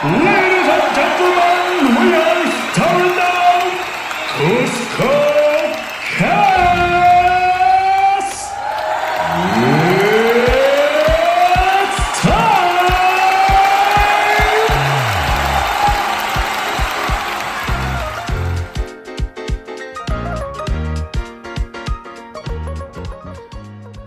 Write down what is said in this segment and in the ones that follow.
Ladies and gentlemen, we are starting now. Cusco Cast. It's time.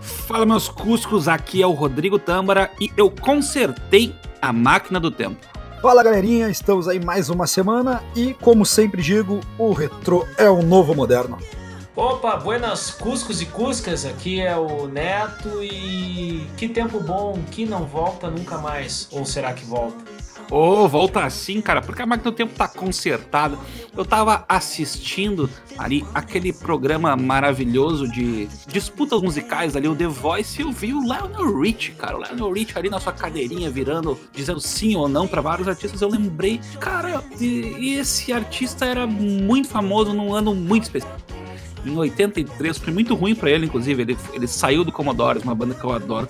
Fala meus cuscos, aqui é o Rodrigo Tâmara e eu consertei a máquina do tempo. Fala galerinha, estamos aí mais uma semana e, como sempre digo, o retrô é o novo moderno. Opa, buenas Cuscos e Cuscas, aqui é o Neto e que tempo bom, que não volta nunca mais, ou será que volta? Ô, volta assim, cara, porque a máquina do tempo tá consertada. Eu tava assistindo ali aquele programa maravilhoso de disputas musicais ali, o The Voice, e eu vi o Lionel Rich, cara. O Lionel Rich ali na sua cadeirinha virando, dizendo sim ou não pra vários artistas. Eu lembrei, cara, esse artista era muito famoso num ano muito específico. Em 83, foi muito ruim pra ele, inclusive. Ele, ele saiu do Commodores, uma banda que eu adoro.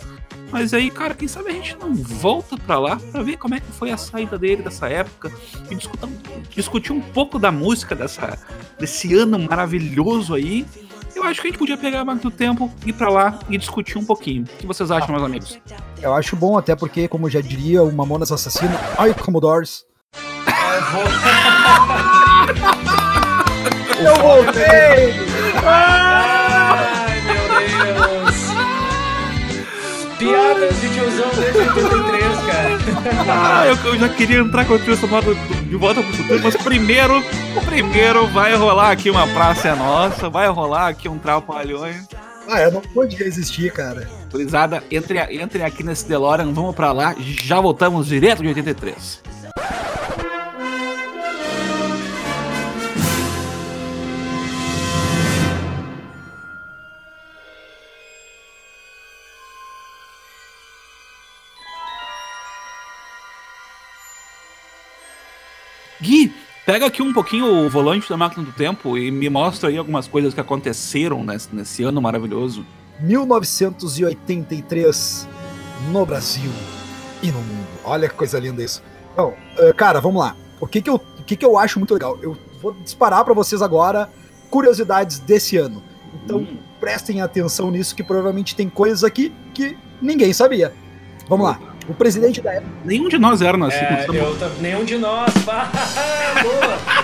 Mas aí, cara, quem sabe a gente não volta pra lá pra ver como é que foi a saída dele dessa época e discutir, discutir um pouco da música dessa, desse ano maravilhoso aí. Eu acho que a gente podia pegar a máquina do tempo, ir pra lá e discutir um pouquinho. O que vocês acham, meus amigos? Eu acho bom até porque, como já diria o Mamonas Assassino, ai Commodores. Eu voltei! Ai, meu Deus! Piadas de tiozão desde 83, cara. Ah, eu, eu já queria entrar com a trilha sonora de volta pro futuro, mas primeiro, primeiro vai rolar aqui uma Praça é Nossa, vai rolar aqui um Trapalhões. Ah, eu não pude resistir, cara. Gurizada, entre, entre aqui nesse DeLorean, vamos pra lá, já voltamos direto de 83. Pega aqui um pouquinho o volante da máquina do tempo e me mostra aí algumas coisas que aconteceram nesse, nesse ano maravilhoso. 1983 no Brasil e no mundo. Olha que coisa linda isso. Então, eh, cara, vamos lá. O que que eu, o que que eu acho muito legal? Eu vou disparar pra vocês agora curiosidades desse ano. Então, Hum. prestem atenção nisso que provavelmente tem coisas aqui que ninguém sabia. Vamos lá. O presidente da época. Nenhum de nós era nascido É, nenhum de nós. Bah, Boa!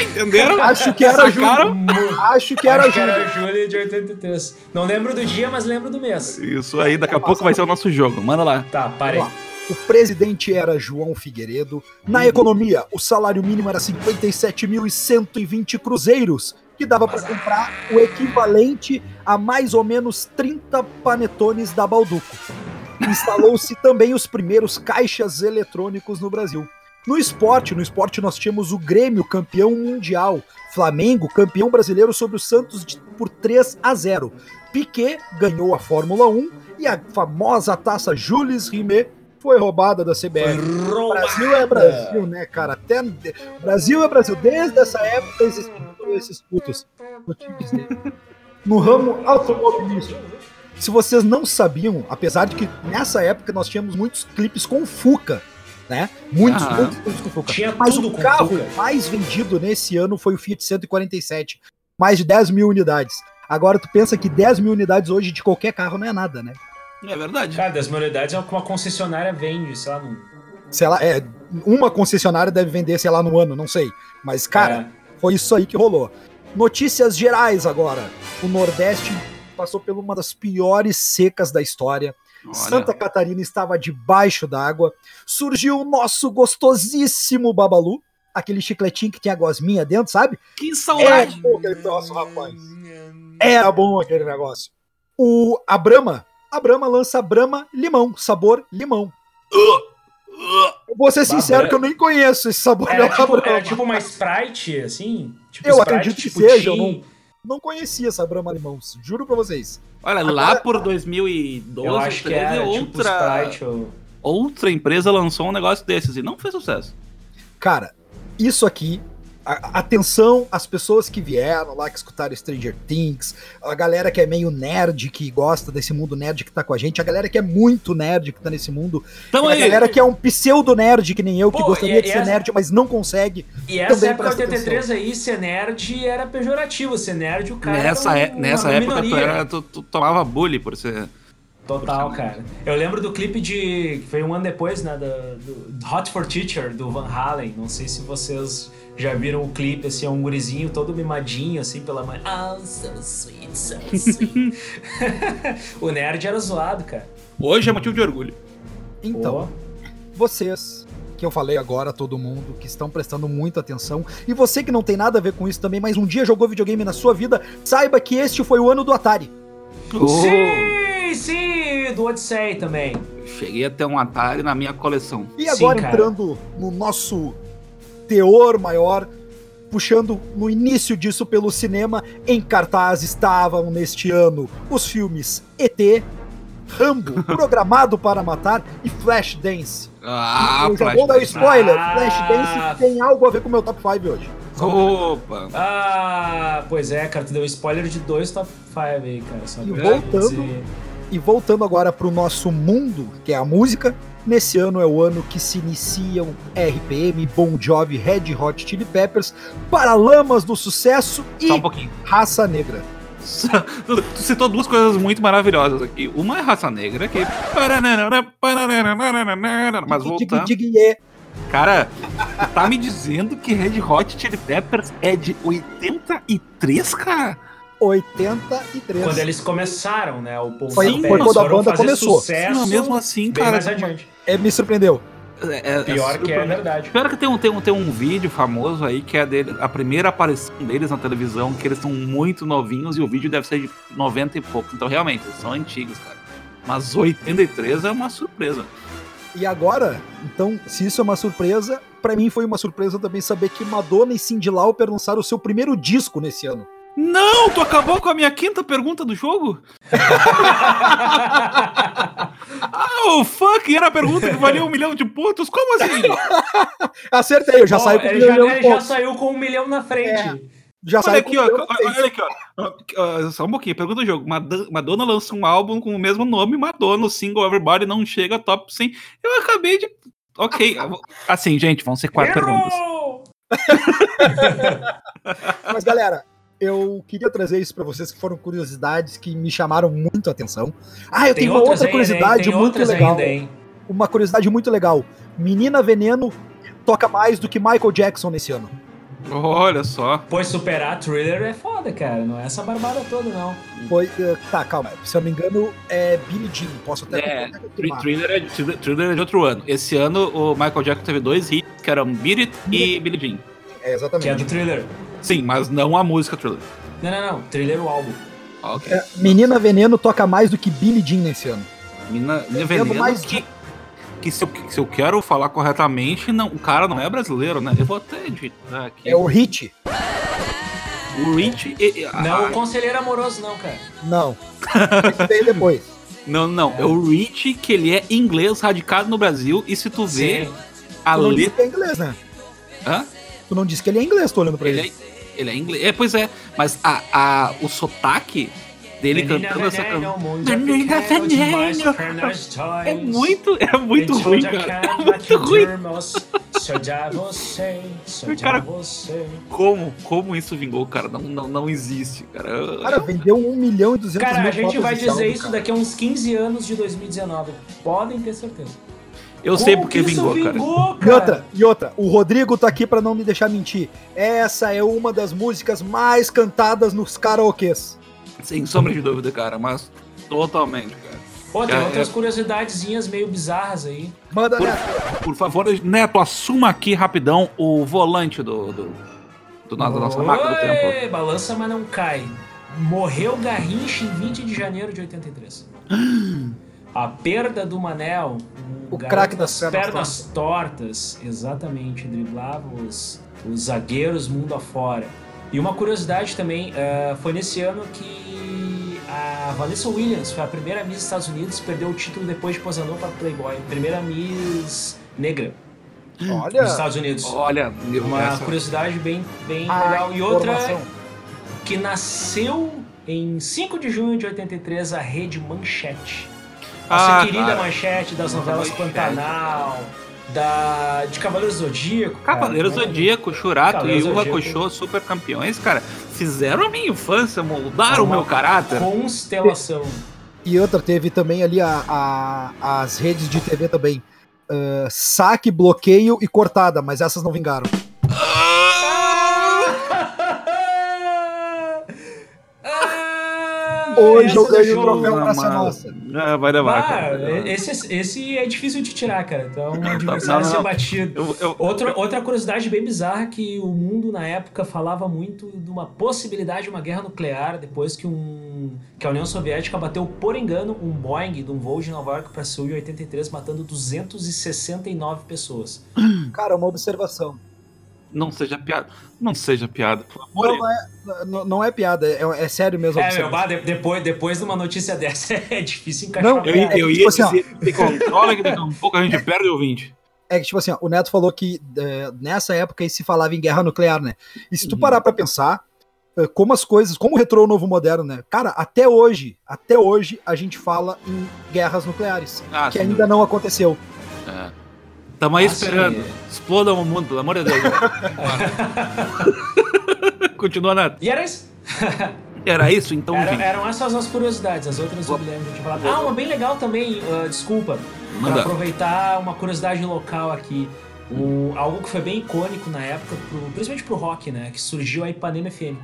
Entenderam? Acho que era? Júlio. Acho que era Acho que Júlio. era julho de 83. Não lembro do dia, mas lembro do mês. Isso aí, daqui a pouco vai ser o nosso jogo. Manda lá. Tá, parei. O presidente era João Figueiredo. Na economia, o salário mínimo era 57.120 cruzeiros, que dava para comprar o equivalente a mais ou menos 30 panetones da Balduco. Instalou-se também os primeiros caixas eletrônicos no Brasil. No esporte, no esporte nós tínhamos o Grêmio campeão mundial, Flamengo campeão brasileiro sobre o Santos por 3 a 0. Piquet ganhou a Fórmula 1 e a famosa taça Jules Rimet foi roubada da CBR. Brasil é Brasil, né, cara? Até Brasil é Brasil. Desde essa época existem esses putos. No ramo automobilístico. Se vocês não sabiam, apesar de que nessa época nós tínhamos muitos clipes com Fuca, né? Muitos, Aham. muitos clipes com Fuca. Tinha Mas tudo o com carro Fuca. mais vendido nesse ano foi o Fiat 147. Mais de 10 mil unidades. Agora tu pensa que 10 mil unidades hoje de qualquer carro não é nada, né? É verdade. Cara, das unidades é o que uma concessionária vende, sei lá, num... Sei lá, é, uma concessionária deve vender, sei lá, no ano, não sei. Mas, cara, Foi isso aí que rolou. Notícias gerais agora. O Nordeste passou por uma das piores secas da história. Olha, Santa Catarina estava debaixo d'água. Surgiu o nosso gostosíssimo Babalu, aquele chicletinho que tinha gosminha dentro, sabe? que Era saudade. bom aquele troço, rapaz. Era bom aquele negócio. O, a Brahma, a Brahma lança a Brahma Limão, sabor limão. Eu vou ser sincero Bah, que eu nem conheço esse sabor Era da tipo, Brahma. era tipo uma Sprite, assim? Tipo Eu Sprite, acredito que tipo seja, eu Tim. Não conhecia essa Brahma Limão, juro pra vocês. Olha, lá por 2012, Eu acho que 13, era tipo outra, ou... outra empresa lançou um negócio desses e não fez sucesso. Cara, isso aqui, A- Atenção às pessoas que vieram lá, que escutaram Stranger Things, a galera que é meio nerd, que gosta desse mundo nerd que tá com a gente, a galera que é muito nerd que tá nesse mundo, Então a aí, galera que é um pseudo nerd que nem eu, que Pô, gostaria e- de e ser essa- nerd, mas não consegue. E essa época presta 83 aí, ser nerd era pejorativo. Ser nerd, o cara. nessa, é- um- nessa época tu, minoria. era, tu, tu tomava bullying por ser. Total, cara. Eu lembro do clipe de. que foi um ano depois, né? Do, do Hot for Teacher, do Van Halen. Não sei se vocês já viram o clipe, assim, é um gurizinho todo mimadinho, assim, pela mãe. Oh, so sweet, so sweet. o nerd era zoado, cara. Hoje é motivo de orgulho. Então, Pô. vocês que eu falei agora, todo mundo, que estão prestando muita atenção, e você que não tem nada a ver com isso também, mas um dia jogou videogame na sua vida, saiba que este foi o ano do Atari. Sim, sim, do Odyssey também. Cheguei a ter um Atari na minha coleção. E Sim, agora cara. entrando no nosso teor maior, puxando no início disso pelo cinema, em cartaz estavam neste ano os filmes ET, Rambo, Programado para Matar e Flashdance. Ah, eu já vou dar Flash. spoiler, Ah. Flashdance tem algo a ver com o meu top 5 hoje. Opa! Ah, pois é, cara, tu deu spoiler de dois top 5 aí, cara. Só E voltando- dizer. E voltando agora pro nosso mundo, que é a música, nesse ano é o ano que se iniciam RPM, Bon Jovi, Red Hot Chili Peppers, Paralamas do Sucesso e um. Raça Negra. Tu citou duas coisas muito maravilhosas aqui. Uma é raça negra, que. Mas voltando. Cara, tá me dizendo que Red Hot Chili Peppers é de 83, cara? 83. Quando eles começaram, né? O Paul Foi- Sim, foi quando a banda começou. Sucesso Não, mesmo assim, cara. adiante. É, me surpreendeu. É, é, Pior que é verdade. Pior que tem um, tem, um, tem um vídeo famoso aí que é dele, a primeira aparição deles na televisão, que eles são muito novinhos e o vídeo deve ser de 90 e pouco. Então, realmente, eles são antigos, cara. Mas 83 é uma surpresa. E agora, então, se isso é uma surpresa, pra mim foi uma surpresa também saber que Madonna e Cyndi Lauper lançaram o seu primeiro disco nesse ano. Não, tu acabou com a minha quinta pergunta do jogo? oh, fuck! Era a pergunta que valia um milhão de pontos? Como assim? Acertei, eu já Ó, saí com ele um já, milhão de ele já pontos. saiu com um milhão na frente. Já Olha aqui, ó. Olha aqui, ó. Só um pouquinho, pergunta do jogo. Mad- Madonna lança um álbum com o mesmo nome, Madonna, o single Everybody não chega top 100. Eu acabei de. Ok. Assim, gente, vão ser quatro perguntas. Errou! Mas galera, eu queria trazer isso pra vocês que foram curiosidades que me chamaram muito a atenção. Ah, eu Tem tenho uma outra ainda, curiosidade? Tem muito legal. ainda? Uma curiosidade muito legal. Menina Veneno toca mais do que Michael Jackson nesse ano. Olha só. Pois superar Thriller é foda, cara. Não é essa barbada toda, não. Foi, eh, tá, calma. Se eu não me engano, é Billie Jean. Posso até É. Thriller é, Thriller- é de outro ano. Esse ano o Michael Jackson teve dois hits, que eram Beat It e Billie Jean. É, Que é exatamente. do Thriller. Sim, mas não a música Thriller. Não, não, não. Thriller é o álbum. Ok. É, Menina Veneno toca mais do que Billie Jean nesse ano. Mina Vendo Veneno mais que, que se, eu, se eu quero falar corretamente, não, o cara não é brasileiro, né? Eu vou até digitar aqui. É o Hit? O Rich. e- e- Não, a- o Conselheiro Amoroso, não, cara. Não. Esse veio depois. não, não. É o Rich que ele é inglês, radicado no Brasil. E se tu vê Sim. a Tu não disse letra. que é inglês, né? Hã? Tu não disse que ele é inglês, tô olhando pra ele. Ele é, ele é inglês. É, pois é. Mas a, a, o sotaque dele Menina cantando essa canção. é. É muito, é muito ruim, cara. É muito ruim. Cara. Como, como isso vingou, cara? Não, não, não existe, cara. Cara, vendeu 1 milhão e 200 Cara, mil a gente vai dizer álbum, isso cara. daqui a uns 15 anos de 2019. Podem ter certeza. Eu sei Como porque que isso vingou, cara. vingou, E outra, e outra, o Rodrigo tá aqui pra não me deixar mentir. Essa é uma das músicas mais cantadas nos karaokês. Sem sombra de dúvida, cara, mas totalmente, cara. Pô, tem É, outras é. curiosidadezinhas meio bizarras aí. Manda, Por, né? por favor, Neto, assuma aqui rapidão o volante do, do, do da nossa máquina do tempo. Balança, mas não cai. Morreu Garrincha em 20 de janeiro de 83. A perda do Manel, um O craque das pernas pernas tortas, exatamente, driblava os, os zagueiros mundo afora. E uma curiosidade também, eh, foi nesse ano que a Vanessa Williams foi a primeira Miss dos Estados Unidos, perdeu o título depois de posanou para Playboy. Primeira Miss negra. Olha, nos Estados Unidos. Olha, Uma essa- curiosidade bem, bem a legal. E outra informação. que nasceu em 5 de junho de 83, a rede Manchete. Nossa Ah, querida cara. Manchete das novelas. Pantanal, da, de Cavaleiro Zodíaco. cara. Cavaleiro Zodíaco, Churato Cavaleiro e Zodíaco. Hakusho, super campeões, cara, fizeram a minha infância, moldaram o meu caráter. Constelação. E outra, teve também ali a, a- as redes de TV também. Ah, saque, bloqueio e cortada, mas essas não vingaram. Hoje eu ganho o troféu mano. Nossa. Ah, vai levar, Ah, esse, esse é difícil de tirar, cara. Então, um adversário não. ser batido. Eu- eu- Outra, outra curiosidade bem bizarra que o mundo na época falava muito de uma possibilidade de uma guerra nuclear depois que um que a União Soviética bateu por engano um Boeing de um voo de Nova York para Seul em 83, matando 269 pessoas. Cara, uma observação. Não seja piada. Não seja piada, pelo amor Não, não é, não, não é piada, é, é sério mesmo. É, meu, bah, de- depois, depois de uma notícia dessa é difícil encaixar Não, uma Eu, piada. ia- eu tipo ia assim, dizer, se controla que daqui a um pouco a gente perde o ouvinte. É que, tipo assim, ó, o Neto falou que é, nessa época aí se falava em guerra nuclear, né? E se tu Uhum. parar pra pensar, é, como as coisas, como o retrô novo moderno, né? Cara, até hoje, até hoje, a gente fala em guerras nucleares, Ah, que ainda não aconteceu. É. Tamo aí esperando. sim. Explodam o mundo, pelo amor de Deus. Continua, Neto. E era isso. Era isso, então, Era- eram essas as curiosidades, as outras eu me lembro de falar. Ah, uma bem legal também, ah, desculpa. Pra Manda. aproveitar uma curiosidade local aqui. O, algo que foi bem icônico na época, pro- principalmente pro rock, né? Que surgiu a Ipanema FM.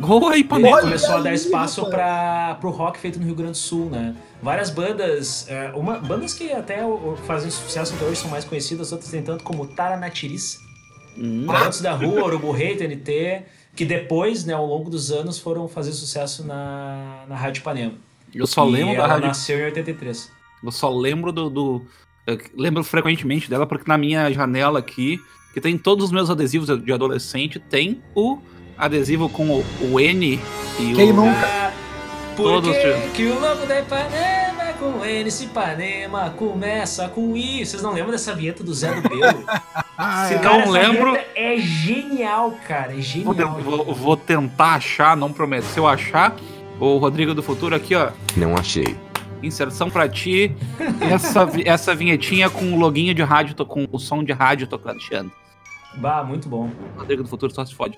Oi, Ele Panema. Olha começou a dar espaço para pro rock feito no Rio Grande do Sul, né? Várias bandas, é, uma, bandas que até o- fazem sucesso até hoje são mais conhecidas, outras nem tanto como Taranatiris, Hum. Garotos da Rua, Urubu Rei, TNT, que depois, né, ao longo dos anos, foram fazer sucesso na, na Rádio Ipanema. Eu só E lembro da ela rádio. nasceu em 83. Eu só lembro do. do- eu lembro frequentemente dela, porque na minha janela aqui, que tem todos os meus adesivos de adolescente, tem o adesivo com o, o N e Quem o. nunca? Por Todos que, que o lobo da Ipanema é com N, se Ipanema começa com I? Vocês não lembram dessa vinheta do Zé do Belo? Ah, Se é. não lembro- É genial, cara. É Vou, genial. te- vou- vou tentar achar, não prometo. Se eu achar, o Rodrigo do Futuro aqui, ó. Não achei. Inserção pra ti. Essa, essa vinhetinha com o loginho de rádio, com o som de rádio tocando. Bah, muito bom. Rodrigo do Futuro só se fode.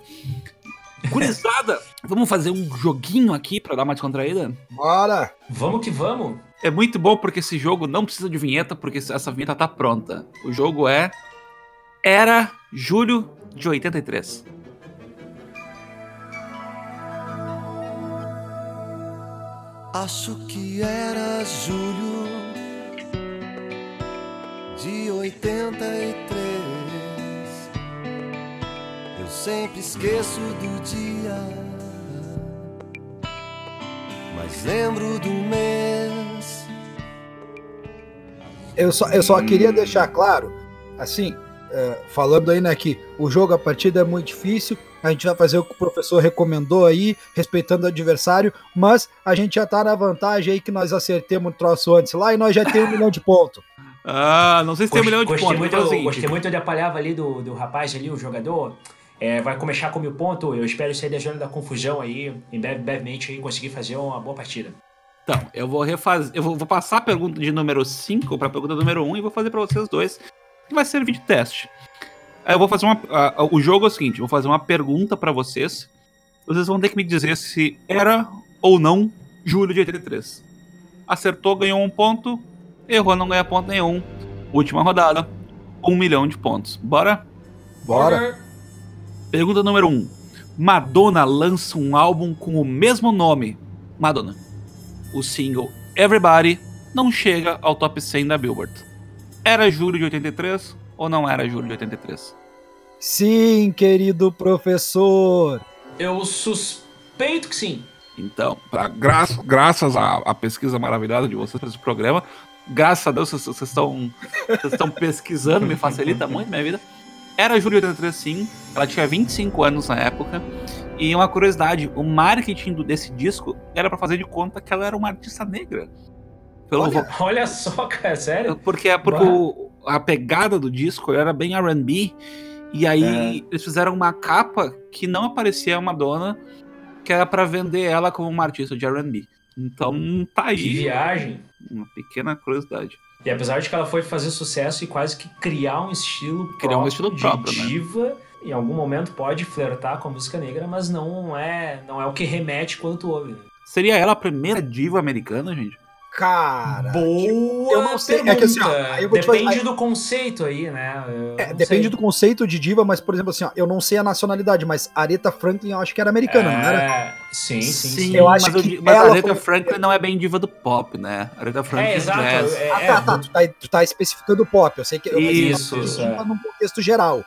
Gurizada, vamos fazer um joguinho aqui pra dar uma descontraída? Bora! Vamos que vamos. É muito bom porque esse jogo não precisa de vinheta, porque essa vinheta tá pronta. O jogo é. Era julho de 83. Acho que era julho de 83. Sempre esqueço do dia, mas lembro do mês. Eu só, eu só queria deixar claro, assim, é, falando aí, né, que o jogo, a partida é muito difícil, a gente vai fazer o que o professor recomendou aí, respeitando o adversário, mas a gente já tá na vantagem aí que nós acertemos o troço antes lá e nós já temos um milhão de pontos. Ah, não sei se tem um milhão de gostei pontos. muito, é gostei muito de apalhava ali do, do rapaz ali, o jogador. É, vai começar com mil pontos. Eu espero sair da zona da confusão aí. Em breve, brevemente aí conseguir fazer uma boa partida. Então, eu vou refazer. Eu vou, vou passar a pergunta de número 5 pra pergunta número 1 um, e vou fazer pra vocês dois. Que vai servir de teste. Eu vou fazer uma. ah, o jogo é o seguinte: eu vou fazer uma pergunta pra vocês. Vocês vão ter que me dizer se era ou não julho de 83. Acertou, ganhou um ponto. Errou, não ganha ponto nenhum. Última rodada. Um milhão de pontos. Bora? Bora! Pergunta número 1. Um. Madonna lança um álbum com o mesmo nome. Madonna. O single Everybody não chega ao top 100 da Billboard. Era julho de 83 ou não era julho de 83? Sim, querido professor! Eu suspeito que sim. Então, pra, gra graças à, à pesquisa maravilhosa de vocês para esse programa, graças a Deus vocês estão pesquisando, me facilita muito minha vida. Era 83, sim. Ela tinha 25 anos na época. E uma curiosidade, o marketing desse disco era pra fazer de conta que ela era uma artista negra. Pelo Olha. vo- Olha só, cara, sério. porque porque o, a pegada do disco era bem R&B, e aí É. eles fizeram uma capa que não aparecia a Madonna, que era pra vender ela como uma artista de R&B. Então tá Que aí viagem. uma pequena curiosidade. E apesar de que ela foi fazer sucesso e quase que criar um estilo Criar um próprio estilo de próprio, né? diva, em algum momento pode flertar com a música negra, mas não é, não é o que remete quando tu ouve. né? Seria ela a primeira diva americana, gente? Cara. Boa eu não sei, é que assim, ó, pergunta. aí eu vou te Depende fazer- aí- do conceito aí, né? É, depende sei. do conceito de diva, mas, por exemplo, assim, ó, eu não sei a nacionalidade, mas Aretha Franklin eu acho que era americana, não era? É, sim, sim, sim. Eu acho mas, que mas Aretha foi- Franklin não é bem diva do pop, né? Aretha Franklin É, exato. jazz. É, Ah, é, tá, tá, tu tá, tu tá especificando pop, eu sei que eu Isso, mas isso, diva é. num contexto geral.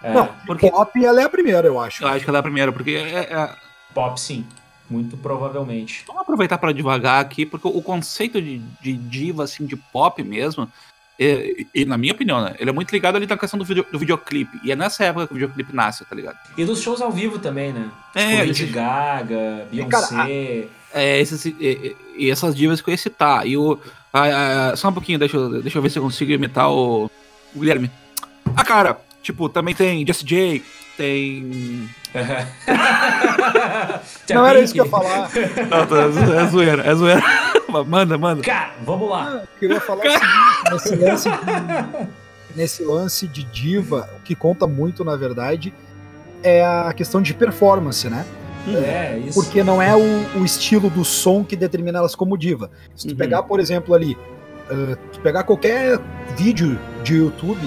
é, Não, porque- pop ela é a primeira, eu acho. Eu acho que ela é a primeira, porque é- é- Pop, sim. Muito provavelmente. Vamos aproveitar para devagar aqui, porque o conceito de, de diva, assim, de pop mesmo, é- e na minha opinião, né, ele é muito ligado ali na questão do, video- do videoclipe. E é nessa época que o videoclipe nasce, tá ligado? E dos shows ao vivo também, né? É, tipo, Lady esse- Gaga, Beyoncé. É, esses, e, e- e essas divas que eu ia citar. E o. a- a- só um pouquinho, deixa eu, deixa eu ver se eu consigo imitar o, o Guilherme. Ah, cara, tipo, também tem Jesse J, tem. Não era isso que eu ia falar. Não, tá, é zoeira, é zoeira. manda, manda. Cara, vamos lá. Ah, eu queria falar o seguinte, nesse lance de, nesse lance de diva, o que conta muito, na verdade, é a questão de performance, né? É, isso. Porque não é o, o estilo do som que determina elas como diva. Se tu Uhum. pegar, por exemplo, ali, uh, tu pegar qualquer vídeo de YouTube,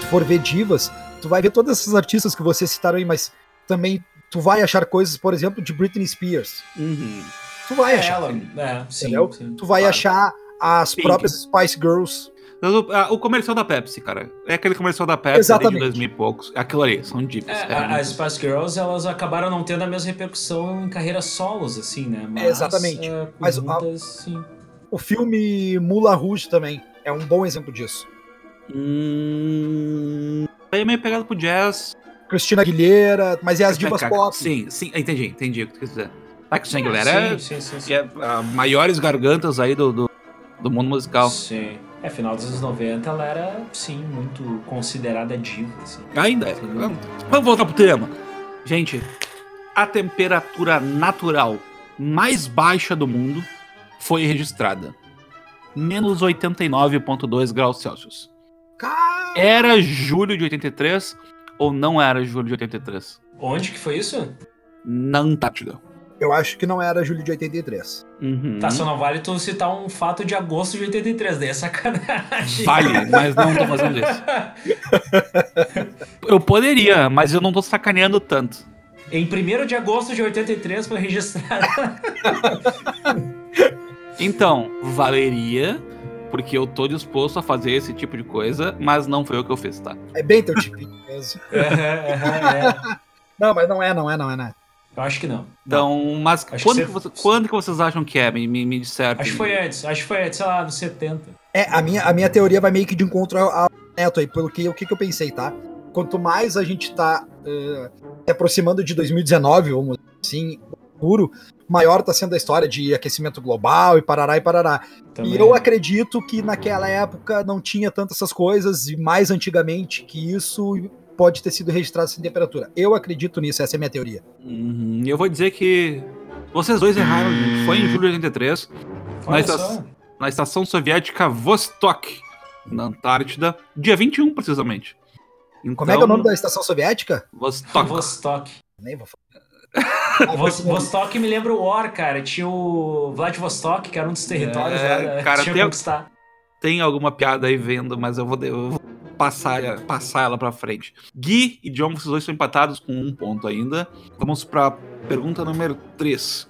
tu for ver divas, tu vai ver todas essas artistas que vocês citaram aí, mas também tu vai achar coisas, por exemplo, de Britney Spears. Uhum. Tu vai É achar. ela. É, sim, sim. Tu vai Claro. achar as Pink. próprias Spice Girls. O, o comercial da Pepsi, cara. É aquele comercial da Pepsi ali de Exatamente. 2000 e poucos. Aquilo ali, são divas. É, É, a- as Spice Girls, elas acabaram não tendo a mesma repercussão em carreiras solos, assim, né? Mas, Exatamente. é, Mas, juntas, sim. O filme Mula Rouge também é um bom exemplo disso. Hum, é meio pegado pro jazz. Cristina Aguilera, mas é as divas Cara, pop. Sim, sim, entendi, entendi o que tu quer dizer. A Christina Aguilera é, sim, sim, sim, é a maiores gargantas aí do, do, do mundo musical. Sim. É, final dos anos 90, ela era, sim, muito considerada diva, assim. Ainda é. Vamos voltar pro tema. Gente, a temperatura natural mais baixa do mundo foi registrada. Menos 89,2 graus Celsius. Era julho de 83 ou não era julho de 83? Onde que foi isso? Na Antártida. eu acho que não era julho de 83. Uhum. Tá, só não vale tu citar um fato de agosto de 83, daí é sacanagem. Vale, mas não tô fazendo isso. Eu poderia, mas eu não tô sacaneando tanto. Em 1 de agosto de 83 foi registrado. Então, valeria, porque eu tô disposto a fazer esse tipo de coisa, mas não foi o que eu fiz, tá? É bem teu tipinho mesmo. é. Não, mas não é, não é, não é, não é. Eu acho que não. Então, mas quando que que, você- você- quando que vocês acham que é? Me, me, me dissertem. Acho que foi antes. Acho que foi antes, sei lá, nos 70. É, a minha, a minha teoria vai meio que de encontro ao ao Neto aí, pelo que o que, que eu pensei, tá? Quanto mais a gente tá eh, se aproximando de 2019, vamos dizer assim, puro, maior tá sendo a história de aquecimento global e parará e parará. Também. E eu acredito que naquela época não tinha tantas essas coisas, e mais antigamente que isso pode ter sido registrado sem temperatura. Eu acredito nisso, essa é a minha teoria. Uhum, e eu vou dizer que vocês dois erraram, gente. Foi em julho de 83, Olha mas só. as- na estação soviética Vostok, na Antártida, dia 21, precisamente. Então, Como é que é o nome da estação soviética? Vostok. Vostok. Nem vou falar. Vos- Vostok me lembra o War, cara. Tinha o Vladivostok, que era um dos territórios É, lá cara, tinha tem- conquistar. Tem alguma piada aí vendo, mas eu vou, eu vou passar, passar ela pra frente. Gui e John, vocês dois estão empatados com um ponto ainda. Vamos pra pergunta número 3.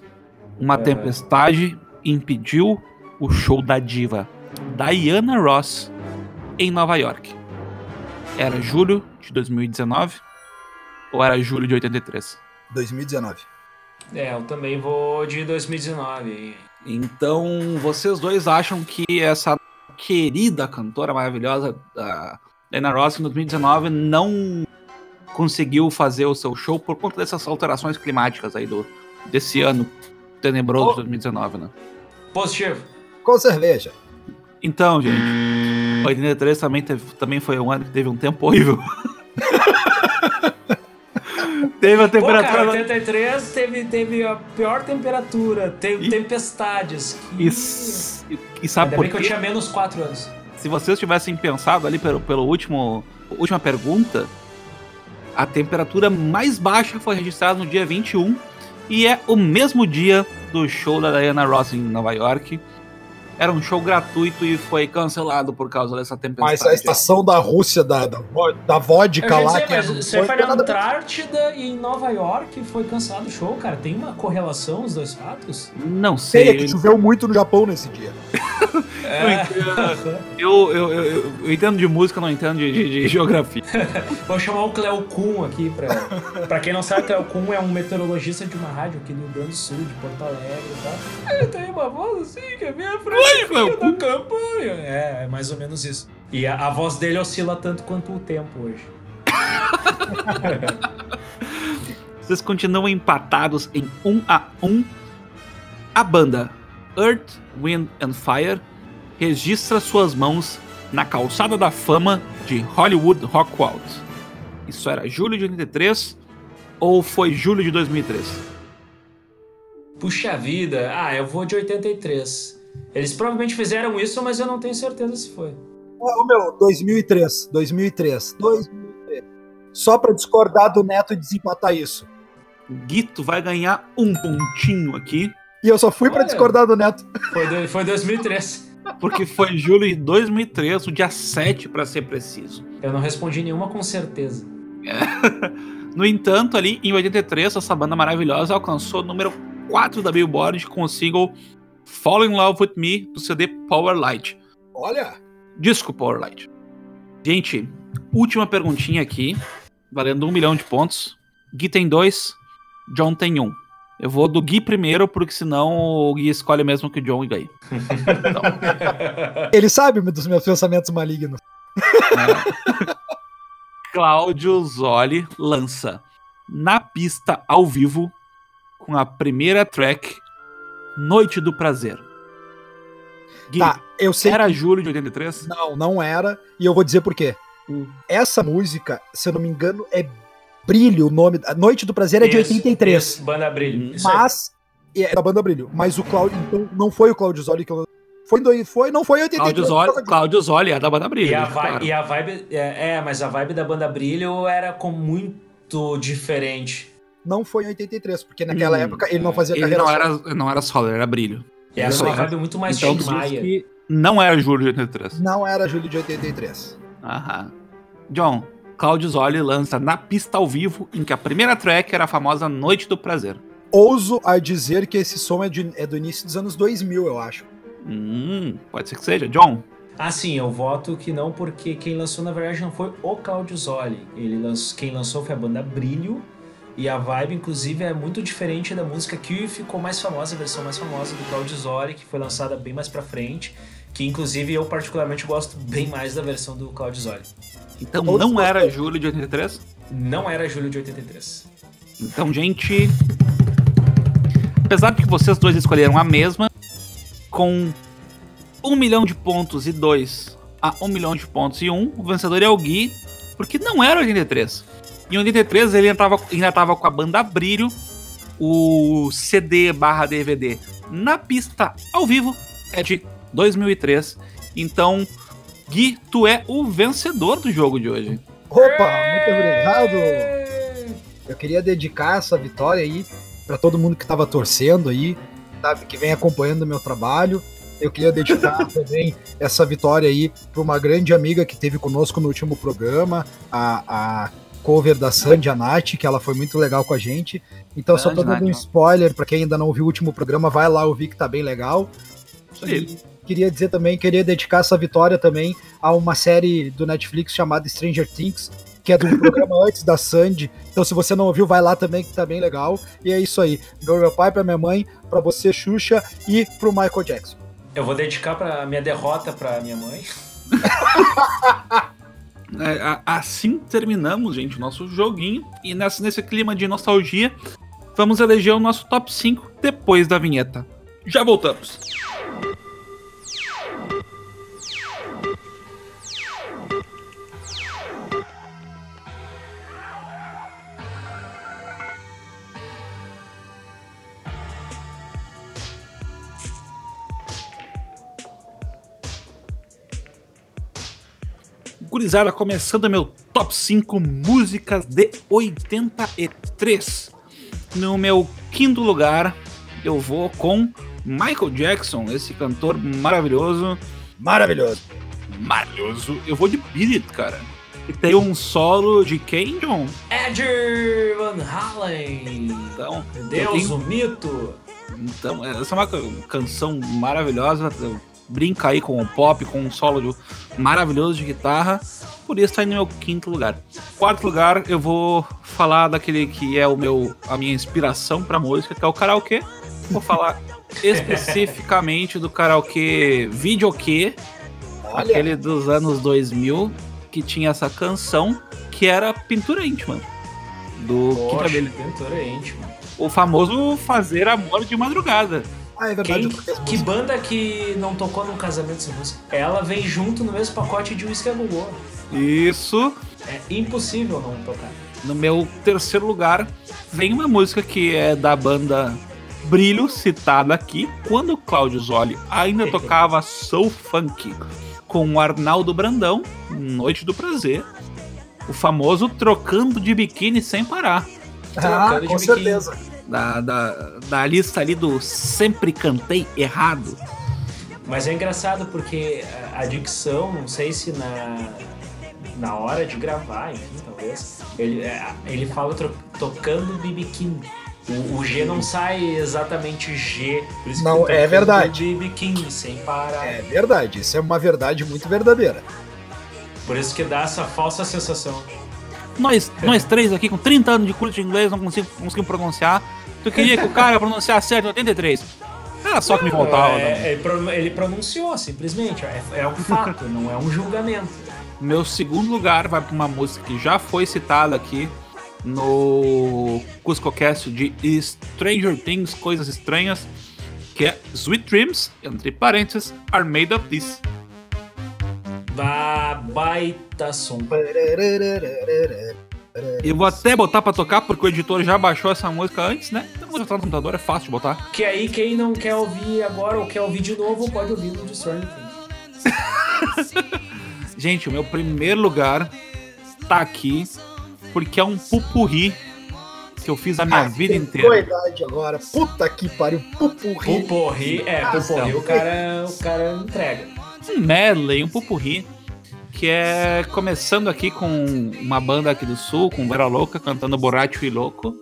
Uma É. tempestade impediu o show da diva Diana Ross em Nova York. Era julho de 2019 ou era julho de 83? 2019. É, eu também vou de 2019. Então, vocês dois acham que essa querida cantora maravilhosa da Diana Ross em 2019 não conseguiu fazer o seu show por conta dessas alterações climáticas aí do desse ano tenebroso de 2019, né? Positivo. Com cerveja. Então, gente, 83 também, teve, também foi um ano que teve um tempo horrível. teve a Pô, cara, temperatura. 83 teve, teve a pior temperatura, teve E- tempestades. Que... E, e- sabe Ainda por bem que eu quê? tinha menos 4 anos. Se vocês tivessem pensado ali pelo, pelo último última pergunta, a temperatura mais baixa foi registrada no dia 21 e é o mesmo dia do show da Diana Ross em Nova York. Era um show gratuito e foi cancelado por causa dessa tempestade. Mas a estação da Rússia, da, da, da vodka Eu lá, sei, que é, você foi foi na Antártida e em Nova York foi cancelado o show, cara. Tem uma correlação os dois fatos? Não Sei, é sei. que choveu muito no Japão nesse dia. Eu, eu, eu, eu- eu entendo de música, não entendo de, de- de geografia. Vou chamar o Cleo Kuhn aqui pra. pra quem não sabe, Cleo Kuhn é um meteorologista de uma rádio aqui do Rio Grande do Sul, de Porto Alegre e tal. Ele tem uma voz assim, que é minha frente Cleo da campanha. É, é mais ou menos isso. E a, a voz dele oscila tanto quanto o tempo hoje. Vocês continuam empatados em 1 a 1. A banda Earth, Wind and Fire registra suas mãos na calçada da fama de Hollywood Rockwood. Isso era julho de 83 ou foi julho de 2003? Puxa vida, ah, eu vou de 83. Eles provavelmente fizeram isso, mas eu não tenho certeza se foi. Ô, meu, 2003, 2003, 2003. Só pra discordar do Neto e desempatar isso. Guito vai ganhar um pontinho aqui, E eu só fui pra Olha. discordar do Neto. Foi, do- foi 2003. porque foi julho de 2003, o dia 7 para ser preciso. Eu não respondi nenhuma com certeza. No entanto, ali em 83, essa banda maravilhosa alcançou o número 4 da Billboard com o single Fall in Love with Me do CD Power Light. Olha, Disco Power Light. Gente, última perguntinha aqui, valendo um milhão de pontos. Gui tem dois, John tem um. Eu vou do Gui primeiro, porque senão o Gui escolhe mesmo que o John ganhe. Então, ele sabe dos meus pensamentos malignos. Cláudio Zoli lança na pista ao vivo com a primeira track Noite do Prazer. Gui, Tá, eu sei era que julho de 83? não, não era, e eu vou dizer por quê. Hum. Essa música, se eu não me engano, é Brilho, o nome. A Noite do Prazer é de Isso, 83. isso, Banda Brilho. Hum. Aí. Mas é da banda Brilho. Mas o Cláudio, então, não foi o Cláudio Zoli que eu. Foi, foi, não foi em 83. Cláudio Zoli, é da banda Brilho. E a, deixa vi- claro. e a vibe. É, é, mas a vibe da banda Brilho era com muito diferente. Não foi em 83, porque naquela Hum, época ele não fazia Ele carreira não solo. era, não era solo, ele era Brilho. E era Isso uma vibe muito mais então, Tim não era julho de 83. Não era julho de 83. Aham. John, Cláudio Zoli lança na pista ao vivo, em que a primeira track era a famosa Noite do Prazer. Ouso a dizer que esse som é, de- é do início dos anos 2000, eu acho. Hum, pode ser que seja. John, Ah, sim, eu voto que não, porque quem lançou na verdade não foi o Claudio Zoli. Ele lançou, quem lançou foi a banda Brilho. E a vibe, inclusive, é muito diferente da música que ficou mais famosa, a versão mais famosa do Claudio Zoli, que foi lançada bem mais pra frente. Que inclusive eu particularmente gosto bem mais da versão do Claudio Zoli. então não era julho de 83? Não era julho de 83. Então, gente. Apesar de que vocês dois escolheram a mesma, com um milhão de pontos e dois a um milhão de pontos e um, o vencedor é o Gui, porque não era 83. Em 83 ele tava, ainda tava com a banda Brilho, o CD barra DVD na pista ao vivo é de 2003. Então, Gui, tu é o vencedor do jogo de hoje. Opa, muito obrigado. Eu queria dedicar essa vitória aí para todo mundo que estava torcendo aí, sabe, que vem acompanhando o meu trabalho. Eu queria dedicar também essa vitória aí para uma grande amiga que teve conosco no último programa, a, a cover da Sandy, a Nath, que ela foi muito legal com a gente. Então, só tô dando um spoiler para quem ainda não viu o último programa, vai lá ouvir que tá bem legal. Isso aí. E queria dizer também, queria dedicar essa vitória também a uma série do Netflix chamada Stranger Things, que é do programa antes da Sandy. Então, se você não ouviu, vai lá também, que tá bem legal. E é isso aí. Pra meu pai, pra minha mãe, pra você, Xuxa, e pro Michael Jackson. Eu vou dedicar pra minha derrota pra minha mãe. É, assim terminamos, gente, o nosso joguinho. E nesse clima de nostalgia, vamos eleger o nosso top 5 depois da vinheta. Já voltamos. Gurizada, começando meu top 5 músicas de 83. No meu quinto lugar, eu vou com Michael Jackson, esse cantor maravilhoso. Maravilhoso. Maravilhoso. Eu vou de Beat It, cara. E tem um solo de quem, John? Ed Van Halen. Então, eu Deus, tenho- o mito. Então, essa é uma ca- canção maravilhosa. Brinca aí com o pop, com um solo de- maravilhoso de guitarra. Por isso tá aí no meu quinto lugar. Quarto lugar, eu vou falar daquele que é o meu, a minha inspiração pra música, que é o karaokê. Vou falar especificamente do karaokê videokê, Olha, aquele dos anos 2000, que tinha essa canção, que era Pintura Íntima. Do Poxa, pintura íntima. O famoso fazer amor de madrugada. Ah, é verdade. Quem, que banda que não tocou num casamento sem música? Ela vem junto no mesmo pacote de Whisky a Gogô. Isso. É impossível não tocar. No meu terceiro lugar, vem uma música que é da banda Brilho, citada aqui, quando o Cláudio Zoli ainda tocava Soul Funk com o Arnaldo Brandão, Noite do Prazer, o famoso Trocando de Biquíni Sem Parar, Ah, trocando de com biquíni. certeza. Da, da, da lista ali do Sempre Cantei Errado. Mas é engraçado porque a- dicção, não sei se na, na hora de gravar, enfim, talvez, ele, é, ele fala tro- tocando de biquíni. O, o G não sai exatamente G. Por isso que Não, fica é tocando verdade. De biquíni, sem parar. É verdade. Isso é uma verdade muito verdadeira. Por isso que dá essa falsa sensação. Nós, nós três aqui com 30 anos de curso de inglês não consigo- conseguimos pronunciar. Tu queria que o cara pronunciasse certo em 83? Era só que me faltava. né? É, ele, pro- ele pronunciou, simplesmente. É, é um fato, não é um julgamento. Meu segundo lugar vai para uma música que já foi citada aqui no CuscoCast de Stranger Things, Coisas Estranhas, que é Sweet Dreams, entre parênteses, Are Made of This. Ba baita som. Eu vou até botar pra tocar, porque o editor já baixou essa música antes, né? Então vou botar no computador, é fácil de botar. Que aí quem não quer ouvir agora ou quer ouvir de novo, pode ouvir no Stranger Things. Gente, o meu primeiro lugar tá aqui, porque é um pupurri que eu fiz a minha vida inteira. Verdade agora. Puta que pariu. Pupurri. Puporri, é, Puporri o cara, o cara entrega. Um medley, um pupurri, que é começando aqui com uma banda aqui do sul, com Vera Louca cantando Borracho e Louco.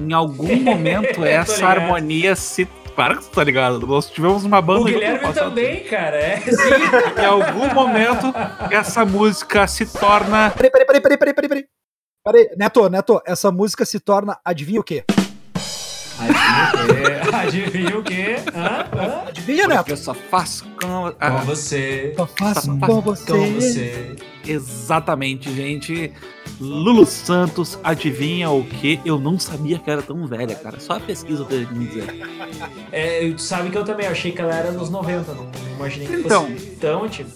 Em algum momento essa harmonia se. Para que tu tá ligado? Nós tivemos uma banda O Guilherme passado. também, cara. É, sim. Em algum momento essa música se torna. Peraí, peraí, peraí, peraí, peraí, peraí, peraí. Peraí, Neto, Neto, essa música se torna, adivinha o quê? Adivinha o quê? Adivinha o quê? Hã? Hã? Adivinha, Neto? Eu só faço com. Com você. Só faço com com Com você. você. exatamente, gente. Lulu Santos, adivinha o que? Eu não sabia que era tão velha, cara. Só a pesquisa tenho que me dizer. É, tu sabe que eu também achei que ela era nos 90, não, não imaginei que Então. fosse tão tipo.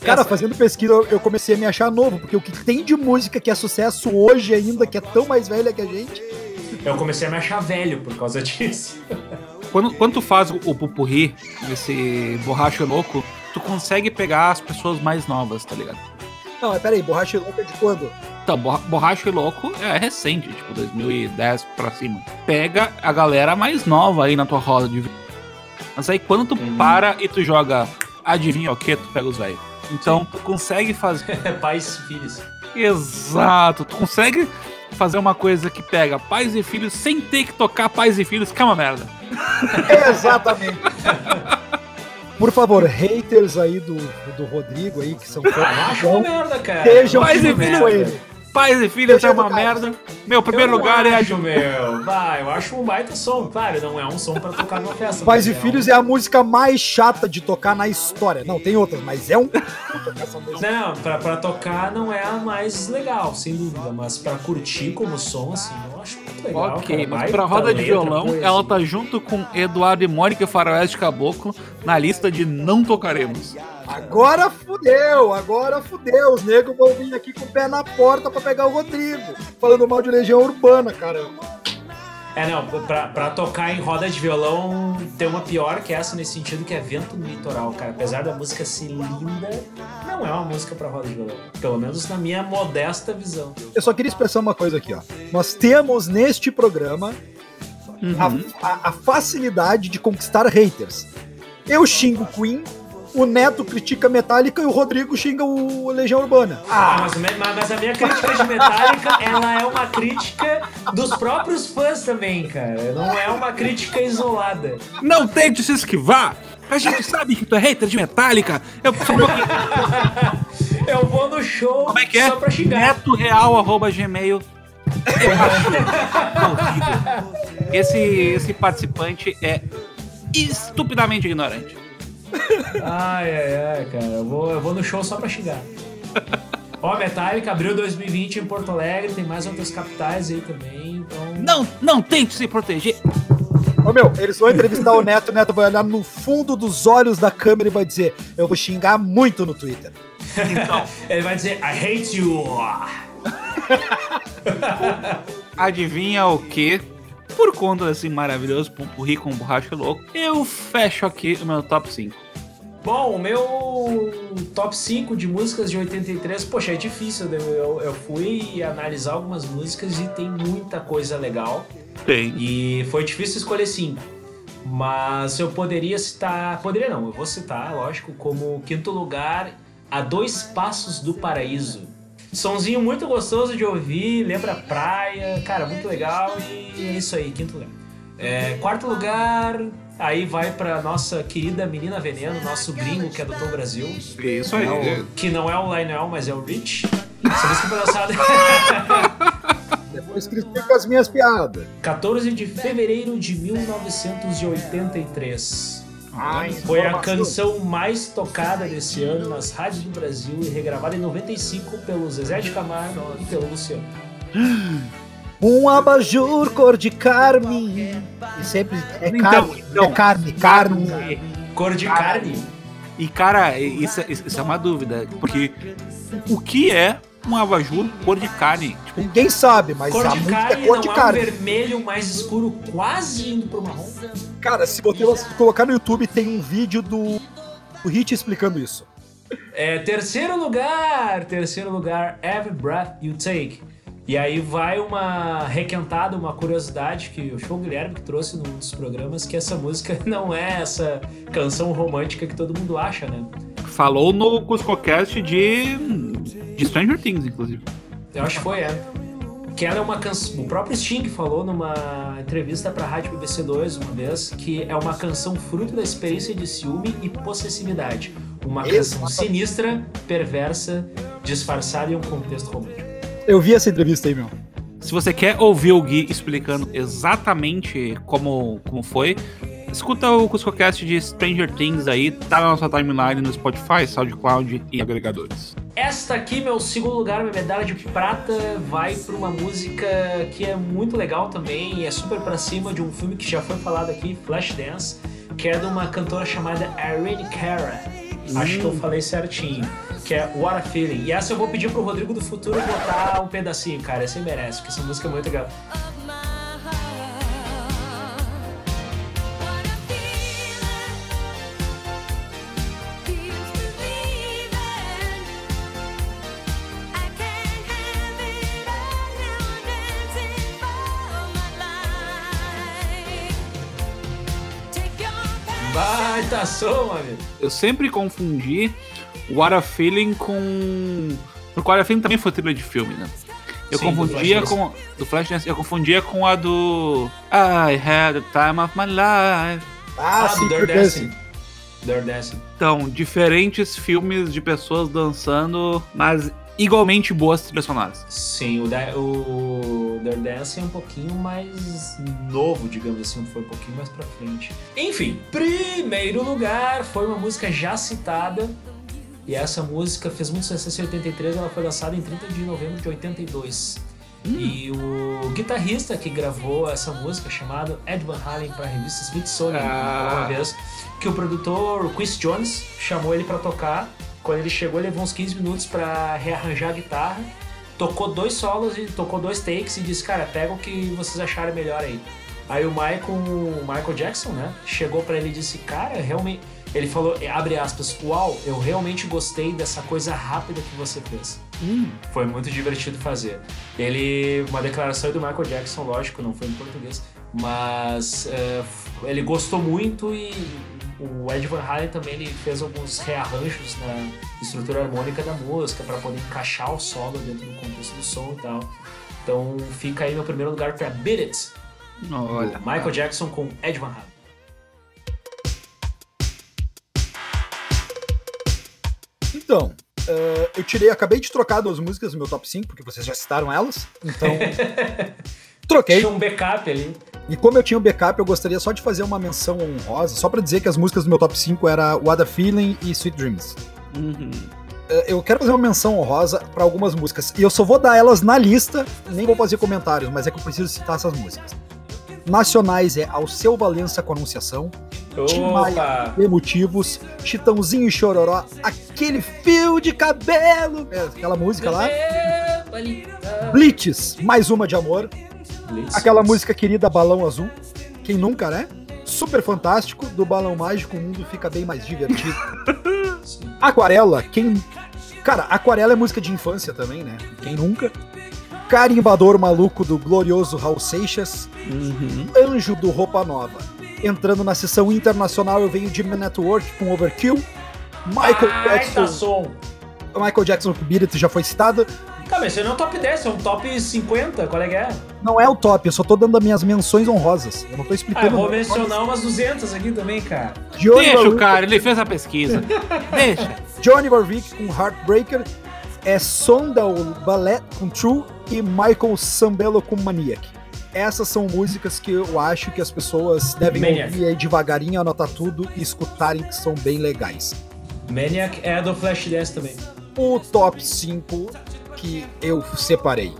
Cara, fazendo pesquisa, eu comecei a me achar novo, porque o que tem de música que é sucesso hoje ainda, que é tão mais velha que a gente. Eu comecei a me achar velho por causa disso. Quando, quando tu faz o, pupurri, esse borracho louco, tu consegue pegar as pessoas mais novas, tá ligado? Não, mas peraí, borracha louca de quando? Então, borra- borracho e louco é recente, tipo 2010 pra cima. Pega a galera mais nova aí na tua roda de vida. Mas aí quando tu Uhum. para e tu joga adivinha o que, tu pega os velhos. Então tu consegue fazer. Pais e filhos. Exato, tu consegue fazer uma coisa que pega pais e filhos sem ter que tocar pais e filhos, que é uma merda. Exatamente. Por favor, haters aí do, do Rodrigo aí, que são Ah, fãs, merda, cara. junto enfim, com ele. Pais e filhos é uma eu tocar. merda. Meu primeiro lugar é a acho, meu. Vai, eu acho um baita som. Claro, não é um som pra tocar numa festa. Pais mas e Filhos é a música mais chata de tocar na história. Não, tem outras, mas é um. Não, pra, pra tocar não é a mais legal, sem dúvida. Mas pra curtir como som, assim, eu acho muito legal. Ok, cara. mas pra roda de violão, ela tá junto com Eduardo e Mônica e Faroeste Caboclo na lista de não tocaremos. Agora fudeu, agora fudeu. Os negros vão vir aqui com o pé na porta pra pegar o Rodrigo. Falando mal de Legião Urbana, caramba. É, não, pra, pra tocar em roda de violão tem uma pior que essa nesse sentido, que é Vento no Litoral, cara. Apesar da música ser linda, não é uma música pra roda de violão. Pelo menos na minha modesta visão. Eu só queria expressar uma coisa aqui, ó. Nós temos neste programa a, a- a facilidade de conquistar haters. Eu xingo Queen, o Neto critica Metallica e o Rodrigo xinga o Legião Urbana. Ah, mas, mas a minha crítica de Metallica, ela é uma crítica dos próprios fãs também, cara. Não é uma crítica isolada. Não tente se esquivar! A gente sabe que tu é hater de Metallica! Eu. Eu vou no show Como é que é? só pra xingar. Netoreal, arroba gmail. Esse, esse participante é estupidamente ignorante. Ai, ai, ai, cara. Eu vou, eu vou no show só pra xingar. Ó, Metallica abriu 2020 em Porto Alegre, tem mais outras capitais aí também, então. Não, não tente se proteger. Ô meu, eles vão entrevistar o Neto, o Neto vai olhar no fundo dos olhos da câmera e vai dizer: Eu vou xingar muito no Twitter. Ele vai dizer, I hate you. Adivinha o que? Por conta desse maravilhoso pupurri com borracha louco, eu fecho aqui o meu top 5. Bom, o meu top 5 de músicas de 83, poxa, é difícil. Eu, eu, eu fui analisar algumas músicas e tem muita coisa legal. Tem. E foi difícil escolher cinco. Mas eu poderia citar. Poderia não, eu vou citar, lógico, como quinto lugar, A Dois Passos do Paraíso. Sonzinho muito gostoso de ouvir, lembra praia, cara, muito legal e é isso aí, quinto lugar. É, quarto lugar, aí vai pra nossa querida Menina Veneno, nosso gringo que é do Tom Brasil. Isso aí. Não, que não é o Lionel, mas é o Rich. Essa música foi lançada. Depois critica as minhas piadas. 14 de fevereiro de 1983. Ai, Foi a informação. canção mais tocada desse ano nas rádios do Brasil e regravada em 95 pelo Zezé de Camargo e pelo Luciano. Um abajur cor de carne. E sempre é Então, carne. então. é carne, carne. Cor de carne? E cara, isso, isso é uma dúvida, porque o que é um abajur cor de carne? Tipo, Ninguém sabe, mas Cor a de música carne é cor não de é um carne. vermelho mais escuro, quase indo pro marrom? Cara, se você colocar no YouTube, tem um vídeo do, do Hit explicando isso. É, terceiro lugar, terceiro lugar, Every Breath You Take. E aí vai uma requentada, uma curiosidade que o Show Guilherme que trouxe num dos programas, que essa música não é essa canção romântica que todo mundo acha, né? Falou no CuscoCast de, de Stranger Things, inclusive. Eu acho que foi, é. Que ela é uma canção. O próprio Sting falou numa entrevista pra Rádio BBC 2 uma vez que é uma canção fruto da experiência de ciúme e possessividade. Uma canção Exatamente. sinistra, perversa, disfarçada em um contexto romântico. Eu vi essa entrevista aí, meu. Se você quer ouvir o Gui explicando exatamente como, como foi, escuta o CuscoCast de Stranger Things aí, tá na nossa timeline no Spotify, SoundCloud e agregadores. Esta aqui, meu segundo lugar, minha medalha de prata, vai pra uma música que é muito legal também e é super pra cima de um filme que já foi falado aqui, Flashdance, que é de uma cantora chamada Irene Cara. Acho que eu falei certinho. Que é What a Feeling. E essa eu vou pedir pro Rodrigo do Futuro botar um pedacinho, cara. Esse merece, porque essa música é muito legal. Som, amigo. Eu sempre confundi What a Feeling com. Porque What a Feeling também foi trilha de filme, né? Eu Sim, do confundia Flashdance. com. Do Flashdance, eu confundia com a do. I had the time of my life. Ah, Ah, sim, Dirty porque Dancing. Dancing. Então, diferentes filmes de pessoas dançando, mas igualmente boas trilhas sonoras. Sim, o, da, o Dirty Dancing é um pouquinho mais novo, digamos assim, foi um pouquinho mais pra frente. Enfim, primeiro lugar foi uma música já citada. E essa música fez muito sucesso em 83, ela foi lançada em 30 de novembro de 82. E o guitarrista que gravou essa música, chamado Ed Van Halen, para a revista Smithsonian, Ah. uma vez que o produtor Quincy Jones chamou ele para tocar. Quando ele chegou, levou uns 15 minutos para rearranjar a guitarra, tocou dois solos e tocou dois takes e disse: Cara, pega o que vocês acharem melhor aí. Aí o Michael, o Michael Jackson, né, chegou pra ele e disse, cara, realmente... Ele falou, abre aspas, uau, eu realmente gostei dessa coisa rápida que você fez. Foi muito divertido fazer. Ele, uma declaração do Michael Jackson, lógico, não foi em português, mas é, ele gostou muito e o Ed Van Halen também ele fez alguns rearranjos na estrutura harmônica da música para poder encaixar o solo dentro do contexto do som e tal. Então fica aí meu primeiro lugar para Beat It, Olha. Michael Jackson com Ed Van Halen. Então, eh, eu tirei, acabei de trocar duas músicas do meu top 5, porque vocês já citaram elas. Então, troquei. Tinha um backup ali. E como eu tinha o backup, eu gostaria só de fazer uma menção honrosa, só pra dizer que as músicas do meu top 5 era What a Feeling e Sweet Dreams. Uhum. Eh, Eu quero fazer uma menção honrosa pra algumas músicas. E eu só vou dar elas na lista, nem vou fazer comentários, mas é que eu preciso citar essas músicas. Nacionais é Alceu Valença com Anunciação, Tim Maia Opa! Emotivos, Chitãozinho e Chororó, aquele fio de cabelo, é, aquela música lá. Blitz, mais uma de amor. Aquela música querida Balão Azul, quem nunca, né? Super fantástico, do Balão Mágico o mundo fica bem mais divertido. Sim. Aquarela, quem. Cara, Aquarela é música de infância também, né? Quem nunca? Carimbador Maluco do glorioso Raul Seixas, Uhum. Anjo do Roupa Nova. Entrando na sessão internacional, eu venho de Network com Overkill. Michael Ai, tá Jackson. Michael Jackson com Beat já foi citado. Cara, mas esse não é um top 10, é um top 50, qual é que é? Não é o top, eu só tô dando as minhas menções honrosas. Eu não tô Ah, eu explicando. vou mencionar umas 200 aqui também, cara. Johnny Deixa o cara, ele fez a pesquisa. Deixa. Johnny Warwick com Heartbreaker. É Sondal Ballet com True e Michael Sambello com Maniac. Essas são músicas que eu acho que as pessoas devem Maniac. ouvir aí devagarinho, anotar tudo e escutarem que são bem legais. Maniac é do Flashdance também. o top 5 que eu separei.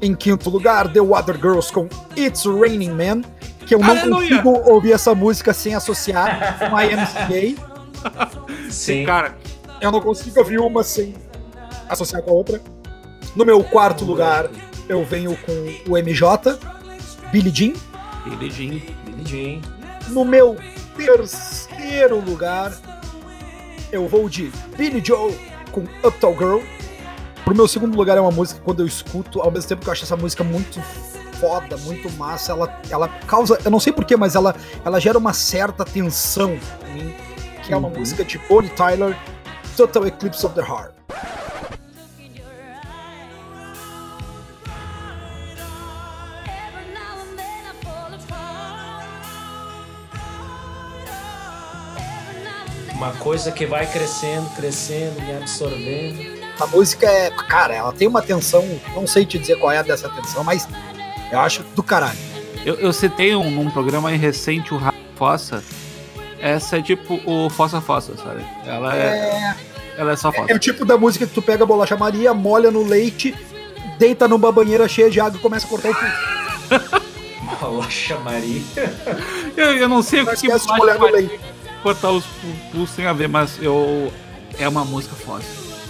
Em quinto lugar, The Water Girls com It's Raining Man, que eu não Aleluia! consigo ouvir essa música sem associar com a MCA. Sim. Cara, Eu não consigo ouvir uma sem associar com a outra. No meu quarto lugar, eu venho com o MJ, Billie Jean. Billie Jean. Billie Jean. No meu terceiro lugar, eu vou de Billy Joe com Uptown Girl. Pro meu segundo lugar é uma música que quando eu escuto, ao mesmo tempo que eu acho essa música muito foda, muito massa, ela, ela causa, eu não sei porquê, mas ela, ela gera uma certa tensão em mim, que é uma Uhum. música de Bonnie Tyler, Total Eclipse of the Heart. Uma coisa que vai crescendo, crescendo, me absorvendo. A música é, cara, ela tem uma tensão, não sei te dizer qual é dessa tensão, mas eu acho do caralho. Eu, eu citei um, num programa aí recente, o Rafa Fossa. Essa é tipo o Fossa Fossa, sabe? Ela é, ela é só É Fossa. o tipo da música que tu pega a bolacha Maria, molha no leite, deita numa banheira cheia de água e começa a cortar o pulso. Bolacha Maria. Eu, eu não sei o que esquece de mais molhar no leite. cortar os pu- pulsos tem a ver, mas eu. É uma música foda.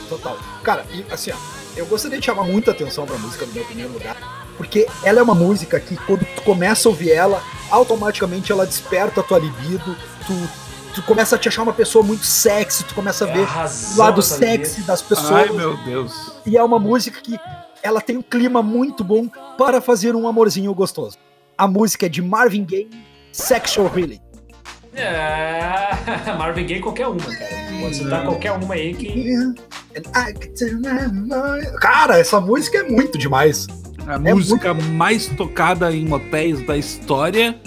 Total. Cara, e assim, ó, eu gostaria de chamar muita atenção pra música do meu primeiro lugar, porque ela é uma música que quando tu começa a ouvir ela, automaticamente ela desperta a tua libido, tu, tu começa a te achar uma pessoa muito sexy, tu começa a É ver a o lado sexy das pessoas. Ai, meu Deus. E é uma música que ela tem um clima muito bom para fazer um amorzinho gostoso. A música é de Marvin Gaye, Sexual Healing. É, Marvin Gaye qualquer uma, cara. Pode citar qualquer uma aí que. And Cara, essa música é muito demais. A É música mais tocada em motéis da história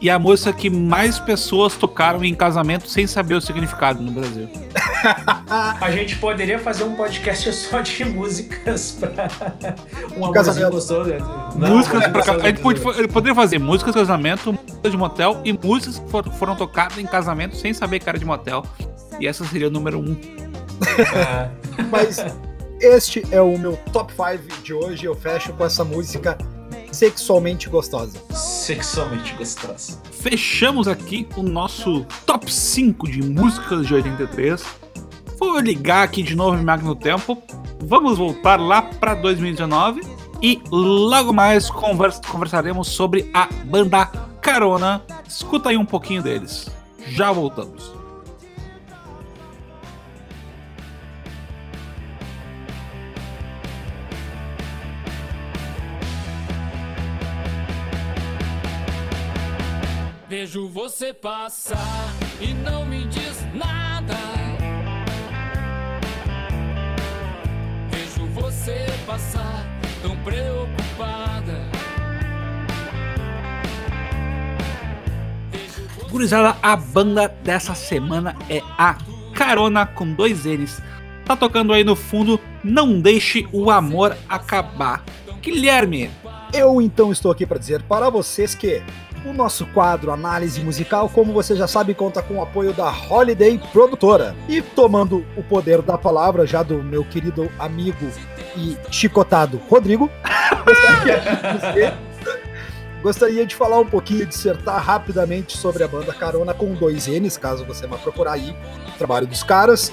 e a música que mais pessoas tocaram em casamento sem saber o significado no Brasil. A gente poderia fazer um podcast só de músicas pra um amorzinho casamento. gostoso. né? Músicas pra, ca- gostoso, a gente pode- ele poderia fazer músicas de casamento, músicas de motel e músicas que for- foram tocadas em casamento sem saber que era de motel. E essa seria o número um. É. Mas este é o meu top 5 de hoje. Eu fecho com essa música sexualmente gostosa. Sexualmente gostosa. Fechamos aqui o nosso top 5 de músicas de 83. Vou ligar aqui de novo em Magno Tempo. Vamos voltar lá para 2019 E logo mais convers- conversaremos sobre a banda Carona. Escuta aí um pouquinho deles. Já voltamos. Vejo você passar e não me diz nada. Vejo você passar tão preocupada. Você Gurizada, a banda dessa semana é a Carona com dois N's. Tá tocando aí no fundo Não Deixe o Amor Acabar. Guilherme, Eu então estou aqui para dizer para vocês que o nosso quadro Análise Musical, como você já sabe, conta com o apoio da Holiday Produtora. E tomando o poder da palavra já do meu querido amigo e chicotado Rodrigo, gostaria de Gostaria de falar um pouquinho, dissertar rapidamente sobre a banda Carona com dois N's, caso você vá procurar aí o trabalho dos caras.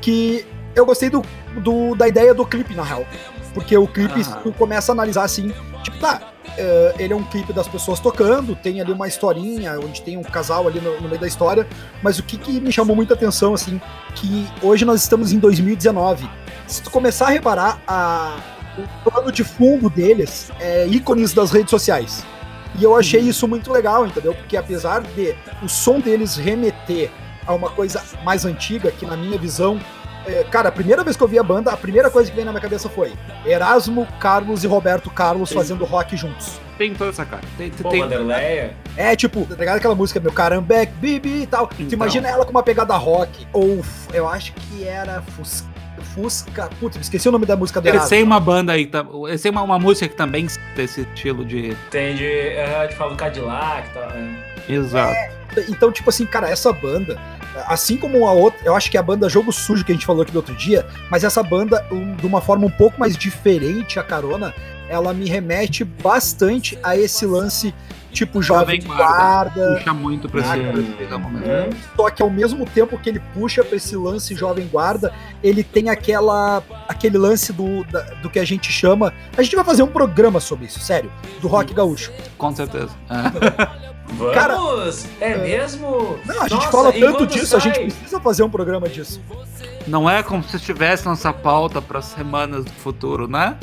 Que eu gostei do, do- da ideia do clipe, na real. Porque o clipe, Aham. tu começa a analisar assim, tipo, tá, é, ele é um clipe das pessoas tocando, tem ali uma historinha, onde tem um casal ali no, no meio da história, mas o que, que me chamou muita atenção, assim, que hoje nós estamos em 2019. Se tu começar a reparar, a, o plano de fundo deles é ícones das redes sociais. E eu achei isso muito legal, entendeu? Porque apesar de o som deles remeter a uma coisa mais antiga, que na minha visão cara, a primeira vez que eu vi a banda, a primeira coisa que veio na minha cabeça foi Erasmo, Carlos e Roberto Carlos fazendo rock juntos. tem toda essa cara. Tem, tem, Pô, tem- Vanderleia. É tipo, tá ligado aquela música, meu carambeck, bibi e tal. Tu Então. imagina ela com uma pegada rock. Ou eu acho que era Fusca. Fusca. Putz, esqueci o nome da música do Eles Erasmo. têm uma banda aí, tam- eles têm uma, uma música que também tem esse estilo de. Tem de. Uh, de falar do Cadillac e tal. né? Exato. Então, tipo assim, cara, essa banda, assim como a outra, eu acho que a banda Jogo Sujo que a gente falou aqui do outro dia, mas essa banda, um, de uma forma um pouco mais diferente, a Carona, ela me remete bastante a esse lance tipo Jovem Guarda. Puxa muito pra esse cara, esse momento. Hum. Só que ao mesmo tempo que ele puxa pra esse lance Jovem Guarda, ele tem aquela aquele lance do, da- do que a gente chama. A gente vai fazer um programa sobre isso, sério, do rock gaúcho. Com certeza. É. Vamos! Cara, é mesmo? Não, a gente Nossa, fala tanto disso, a gente sai? precisa fazer um programa disso. Não é como se estivesse nossa pauta para semanas do futuro, né?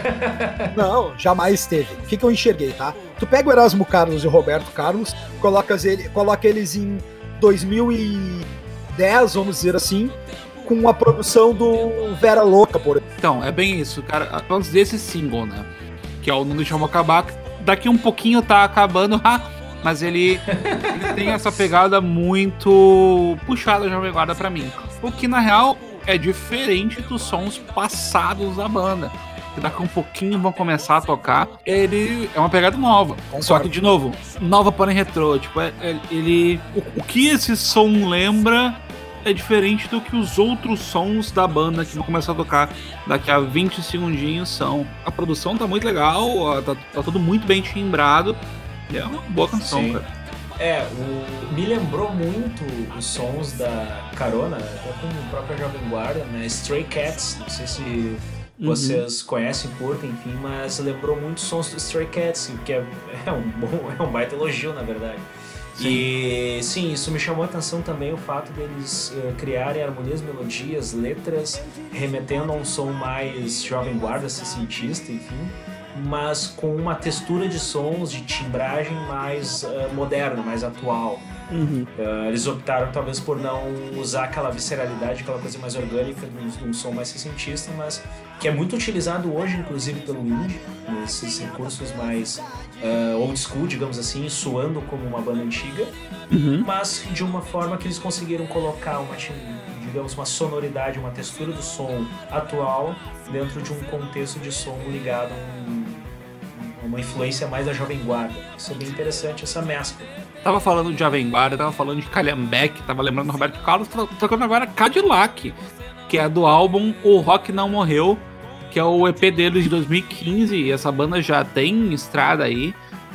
Não, jamais teve. O que, que eu enxerguei, tá? Tu pega o Erasmo Carlos e o Roberto Carlos, colocas ele, coloca eles em 2010, vamos dizer assim, com a produção do Vera Louca, por exemplo. Então, é bem isso, cara. Antes desse single, né? Que é o Não Deixamos Acabar. Daqui um pouquinho tá acabando, ah, mas ele, ele tem essa pegada muito puxada Jovem Guarda pra mim. O que na real é diferente dos sons passados da banda. Que daqui um pouquinho vão começar a tocar. Ele é uma pegada nova. Só que, de novo, nova porém retrô. Tipo, é- é- ele. O, o que esse som lembra é diferente do que os outros sons da banda que vão começar a tocar daqui a 20 segundinhos são. A produção tá muito legal, tá, tá tudo muito bem timbrado. E é uma boa canção, Sim. cara. É, o, me lembrou muito os sons da Carona, até com a própria Jovem Guarda, né? Stray Cats, não sei se Uhum. vocês conhecem, curtem, enfim, mas lembrou muito os sons do Stray Cats, que é, é um bom, é um baita elogio, na verdade. E sim, isso me chamou a atenção também o fato deles eh, criarem harmonias, melodias, letras, remetendo a um som mais jovem guarda, cientista, enfim, mas com uma textura de sons, de timbragem mais eh, moderna, mais atual. Uhum. Eh, eles optaram talvez por não usar aquela visceralidade, aquela coisa mais orgânica de um, som mais cientista, mas que é muito utilizado hoje, inclusive pelo indie, nesses recursos mais eh, old school, digamos assim, soando como uma banda antiga, Uhum. mas de uma forma que eles conseguiram colocar uma, digamos, uma sonoridade, uma textura do som atual dentro de um contexto de som ligado a um- uma influência mais da jovem guarda. Isso é bem interessante, essa mescla. Tava falando de Jovem Guarda, tava falando de Calhambeck, tava lembrando do Roberto Carlos, tava tocando agora Cadillac, que é do álbum O Rock Não Morreu, que é o EP deles de 2015, e essa banda já tem estrada aí.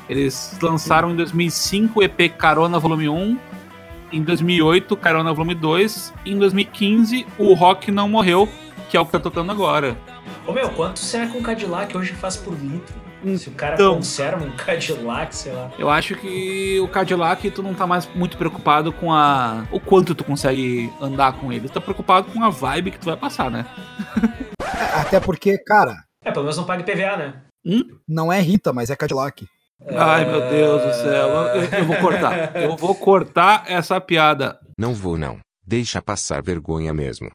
Eles lançaram em 2005 o EP Carona Volume 1, em 2008 Carona Volume 2, e em 2015 o Rock Não Morreu, que é o que tá tocando agora. Ô meu, quanto será que um Cadillac hoje faz por litro? Se o cara Então. conserva um Cadillac, sei lá. Eu acho que o Cadillac tu não tá mais muito preocupado com a o quanto tu consegue andar com ele. Tu tá preocupado com a vibe que tu vai passar, né? Até porque, cara, É, pelo menos não paga IPVA, né? não é Rita, mas é Cadillac. Ai, meu Deus do céu. Eu, eu vou cortar. Eu vou cortar essa piada. Não vou não. Deixa passar vergonha mesmo.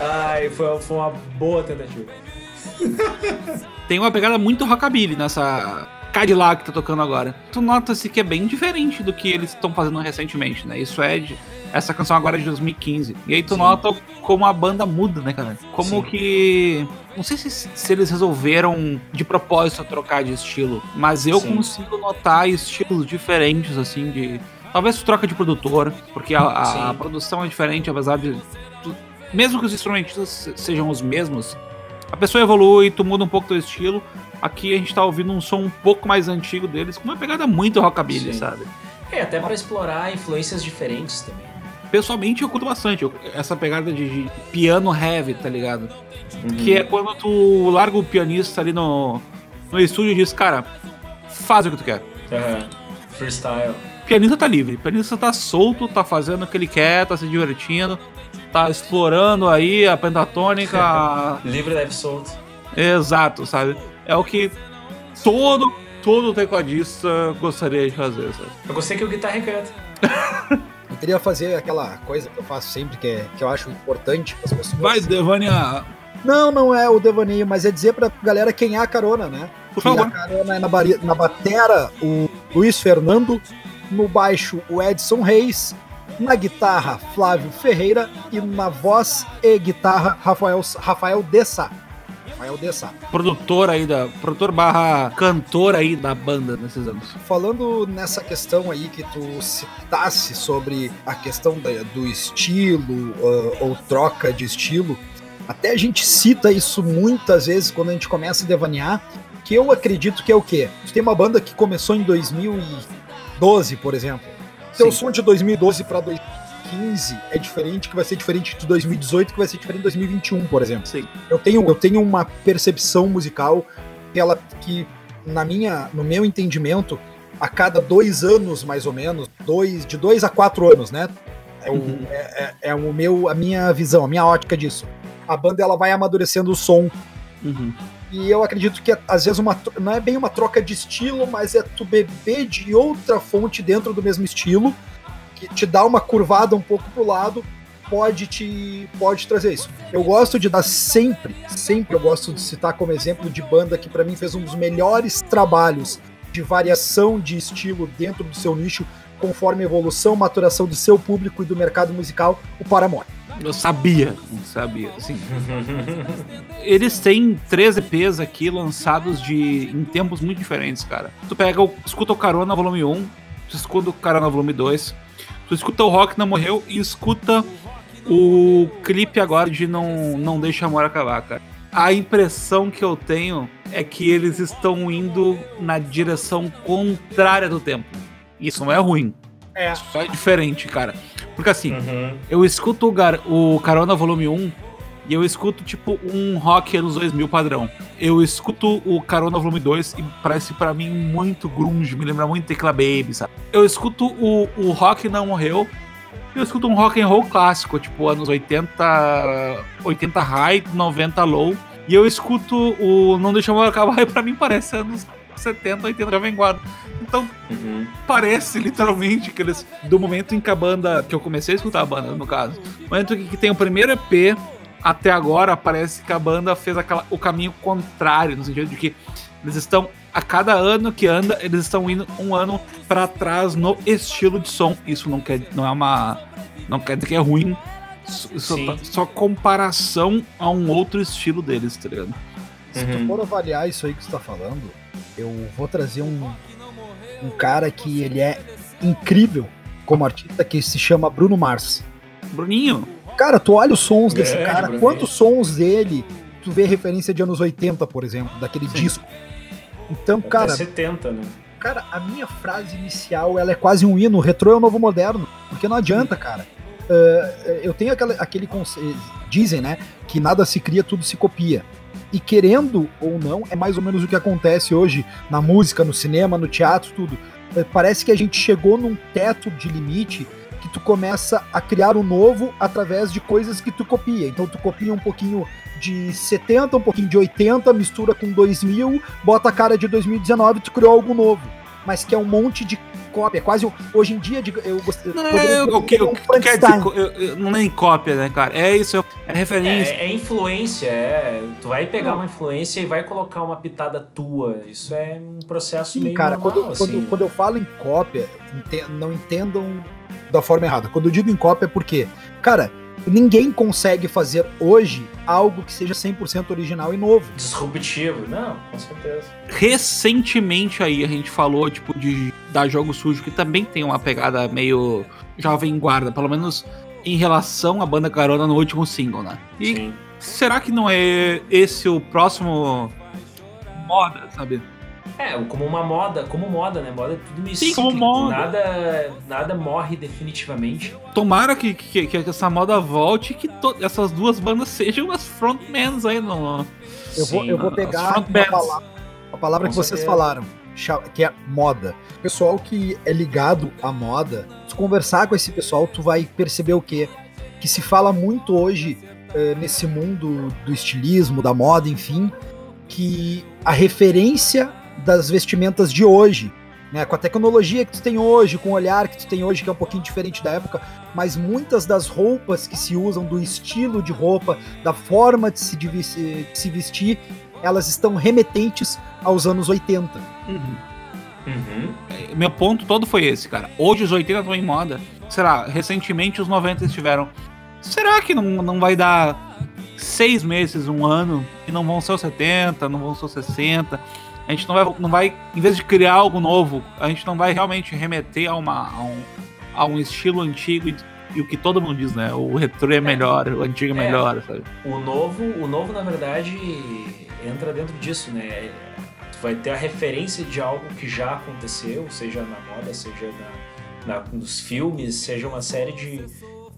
Ai, foi, foi uma boa tentativa. Tem uma pegada muito rockabilly nessa Cadillac que tá tocando agora. Tu nota-se que é bem diferente do que eles estão fazendo recentemente, né? Isso é de. Essa canção agora é de 2015. E aí tu Sim. nota como a banda muda, né, cara? Como Sim. que. Não sei se, se eles resolveram de propósito trocar de estilo, mas eu Sim. consigo notar estilos diferentes, assim, de. Talvez troca de produtor, porque a, a- a produção é diferente, apesar de. tu- mesmo que os instrumentistas se- sejam os mesmos, a pessoa evolui, tu muda um pouco teu estilo. Aqui a gente tá ouvindo um som um pouco mais antigo deles, com uma pegada muito rockabilly, Sim. sabe? É, até pra explorar influências diferentes também. Pessoalmente eu curto bastante essa pegada de, de piano heavy, tá ligado? Uhum. Que é quando tu larga o pianista ali no, no estúdio e diz, cara, faz o que tu quer. Aham. Freestyle. Pianista tá livre, pianista tá solto, tá fazendo o que ele quer, tá se divertindo, tá explorando aí a pentatônica. Livre leve solto. Exato, sabe? É o que todo, todo tecladista gostaria de fazer, sabe? Eu gostei que o guitarra canta. Eu queria fazer aquela coisa que eu faço sempre, que, é, que eu acho importante para as pessoas. Vai, Devania, Não, não é o devaneio, mas é dizer pra galera quem é a carona, né? por Que a favor. carona é na, bari- na batera o Luiz Fernando, no baixo o Edson Reis, na guitarra Flávio Ferreira e na voz e guitarra Rafael, Rafael Dessa. Rafael Dessa. Produtor aí da. Produtor barra cantor aí da banda nesses anos. Falando nessa questão aí que tu citasse sobre a questão da- do estilo ah, ou troca de estilo, até a gente cita isso muitas vezes quando a gente começa a devanear, que eu acredito que é o quê? Tu tem uma banda que começou em 2012, por exemplo. Sim. som de 2012 para 2015 é diferente, que vai ser diferente de 2018, que vai ser diferente de 2021, por exemplo. Sim. Eu tenho, eu tenho uma percepção musical que ela que na minha, no meu entendimento, a cada dois anos mais ou menos, dois, de dois a quatro anos, né? É o, Uhum. é, é- é o meu, a minha visão, a minha ótica disso. A banda ela vai amadurecendo o som Uhum. e eu acredito que às vezes uma, não é bem uma troca de estilo, mas é tu beber de outra fonte dentro do mesmo estilo, que te dá uma curvada um pouco pro lado, pode te pode trazer isso. Eu gosto de dar sempre, sempre eu gosto de citar como exemplo de banda que pra mim fez um dos melhores trabalhos de variação de estilo dentro do seu nicho, conforme a evolução, maturação do seu público e do mercado musical, o Paramore. Eu sabia, eu sabia, assim. Eles têm três EPs aqui lançados de, em tempos muito diferentes, cara. Tu pega o, escuta o Carona Volume 1, tu escuta o Carona Volume 2, tu escuta o Rock Não Morreu e escuta o clipe agora de Não, não Deixa Amor Acabar, cara. A impressão que eu tenho é que eles estão indo na direção contrária do tempo. Isso não é ruim. É. Só é diferente, cara. Porque assim, Uhum. eu escuto o, Gar- o Carona Volume 1 e eu escuto tipo um rock anos 2000 padrão. Eu escuto o Carona Volume 2 e parece pra mim muito grunge, me lembra muito Tecla Baby, sabe? Eu escuto o, o Rock Não Morreu e eu escuto um rock and roll clássico, tipo anos 80, 80 high, 90 low. E eu escuto o Não Deixa Amor Acabar e pra mim parece anos 70, 80 Jovem Guarda. Então Uhum. parece literalmente que eles. Do momento em que a banda. Que eu comecei a escutar a banda, no caso. Do momento que, que tem o primeiro EP até agora, parece que a banda fez aquela, o caminho contrário, no sentido de que eles estão. A cada ano que anda, eles estão indo um ano pra trás no estilo de som. Isso não quer. Não é uma. Não quer dizer que é ruim. Sim. tá- só comparação a um outro estilo deles, tá ligado? Se tu Uhum. for avaliar isso aí que você tá falando, eu vou trazer um, um cara que ele é incrível como artista, que se chama Bruno Mars. Bruninho, Cara, tu olha os sons desse Grande, cara, Bruninho. quantos sons dele tu vê referência de anos 80, por exemplo, daquele disco. Então, Até cara, 70, né? cara, a minha frase inicial, ela é quase um hino, retrô é o novo moderno, porque não adianta, cara. Uh, eu tenho aquela, aquele conceito, dizem, né, que nada se cria, tudo se copia. E querendo ou não, é mais ou menos o que acontece hoje na música, no cinema, no teatro, tudo. É, Parece que a gente chegou num teto de limite que tu começa a criar o novo através de coisas que tu copia. Então tu copia um pouquinho de 70, um pouquinho de 80, mistura com 2000, bota a cara de 2019 tu criou algo novo. Mas que é um monte de cópia, quase um- hoje em dia eu gostei Não, eu, eu, que é eu, um eu quero dizer, eu- eu- não é nem cópia, né, cara? É isso, é É, referência. é influência, é. Tu vai pegar uma influência e vai colocar uma pitada tua. Isso é um processo Sim, meio cara, normal, quando, assim. quando, quando eu falo em cópia, ente- não entendam da forma errada. Quando eu digo em cópia é porque, cara, ninguém consegue fazer hoje algo que seja 100% original e novo. Disruptivo. Não, com certeza. Recentemente aí a gente falou, tipo, de dar jogo sujo, que também tem uma pegada meio jovem guarda, pelo menos em relação à banda Carona no último single, né? E Sim. será que não é esse o próximo moda, sabe? É, como uma moda, como moda, né? Moda é tudo meio Sim, como moda. Nada, nada morre definitivamente. Tomara que, que, que essa moda volte e que essas duas bandas sejam as frontmans aí no. Eu vou, Sim, eu vou pegar bands. palavra, a palavra que vocês falaram, que é moda. Pessoal que é ligado à moda, se conversar com esse pessoal, tu vai perceber o quê? Que se fala muito hoje eh, nesse mundo do estilismo, da moda, enfim, que a referência das vestimentas de hoje, né, com a tecnologia que tu tem hoje, com o olhar que tu tem hoje, que é um pouquinho diferente da época, mas muitas das roupas que se usam, do estilo de roupa, da forma de se, de se vestir, elas estão remetentes aos anos 80. Uhum. Uhum. Meu ponto todo foi esse, cara. Hoje os 80 estão em moda. Será? Recentemente os 90 estiveram. Será que não, não vai dar seis meses, um ano, e não vão ser os 70, não vão ser os 60? A gente não vai, não vai, em vez de criar algo novo, a gente não vai realmente remeter a, uma, a, um, a um estilo antigo e, e o que todo mundo diz, né? O retrô é melhor, o antigo é É. melhor, sabe? O novo, o novo, na verdade, entra dentro disso, né? Tu vai ter a referência de algo que já aconteceu, seja na moda, seja na, na- nos filmes, seja uma série de.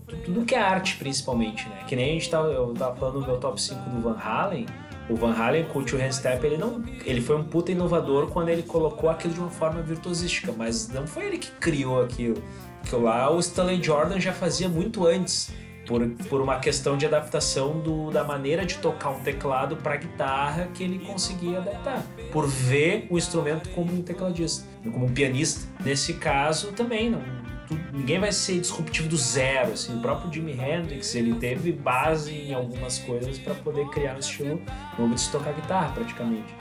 tu- Tudo que é arte, principalmente, né? Que nem a gente tava, eu tava falando no meu top 5 do Van Halen. O Van Halen com o Two Hand Step, ele não. Ele foi um puta inovador quando ele colocou aquilo de uma forma virtuosística, mas não foi ele que criou aquilo. Aquilo lá o Stanley Jordan já fazia muito antes por, por uma questão de adaptação do, da maneira de tocar um teclado para guitarra que ele conseguia adaptar, por ver o instrumento como um tecladista, como um pianista. Nesse caso também não, tu- ninguém vai ser disruptivo do zero, assim, o próprio Jimi Hendrix ele teve base em algumas coisas para poder criar um estilo novo de se tocar guitarra praticamente.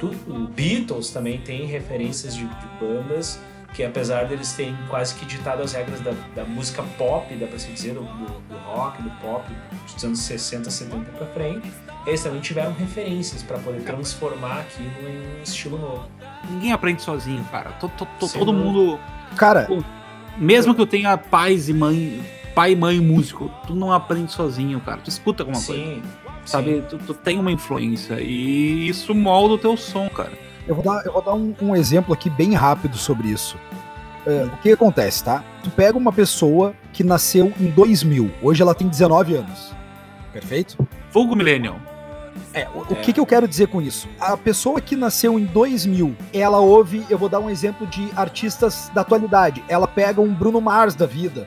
Tudo, o Beatles também tem referências de, de bandas que apesar deles terem quase que ditado as regras da, da música pop, dá pra se dizer, do, do- do rock, do pop, dos anos 60, 70 pra frente, eles também tiveram referências pra poder transformar aquilo em um estilo novo. Ninguém aprende sozinho, cara. Todo mundo Cara, Mesmo que eu tenha pais e mãe, pai e mãe músico, tu não aprende sozinho, cara. Tu escuta alguma coisa, Sim, sabe? Tu, tu tem uma influência e isso molda o teu som, cara. eu vou dar, eu vou dar um, um exemplo aqui bem rápido sobre isso. É, o que acontece, tá? Tu pega uma pessoa que nasceu em 2000, hoje ela tem 19 anos. Perfeito? Vulgo Millennial. É, o, o que, que eu quero dizer com isso? A pessoa que nasceu em 2000, ela ouve, eu vou dar um exemplo de artistas da atualidade. Ela pega um Bruno Mars da vida,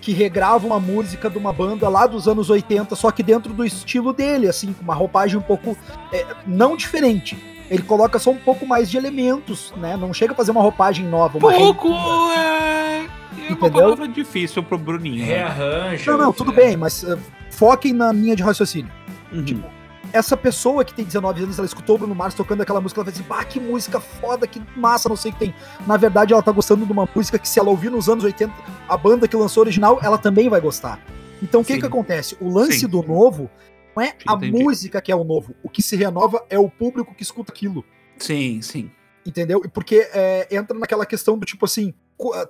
que regrava uma música de uma banda lá dos anos 80, só que dentro do estilo dele, assim, com uma roupagem um pouco é, não diferente. Ele coloca só um pouco mais de elementos, né? Não chega a fazer uma roupagem nova, uma Pouco é. É uma palavra difícil pro Bruninho. né? rearranja. Não, não, tudo é. bem, mas uh, foquem na linha de raciocínio. Uhum. Essa pessoa que tem 19 anos, ela escutou o Bruno Mars tocando aquela música, ela vai dizer, bah, que música foda, que massa, não sei o que tem. Na verdade, ela tá gostando de uma música que se ela ouvir nos anos 80, a banda que lançou original, ela também vai gostar. Então, o que que acontece? O lance Sim. do novo não é a Entendi. música que é o novo. O que se renova é o público que escuta aquilo. Sim, sim. Entendeu? E Porque é, entra naquela questão do tipo assim,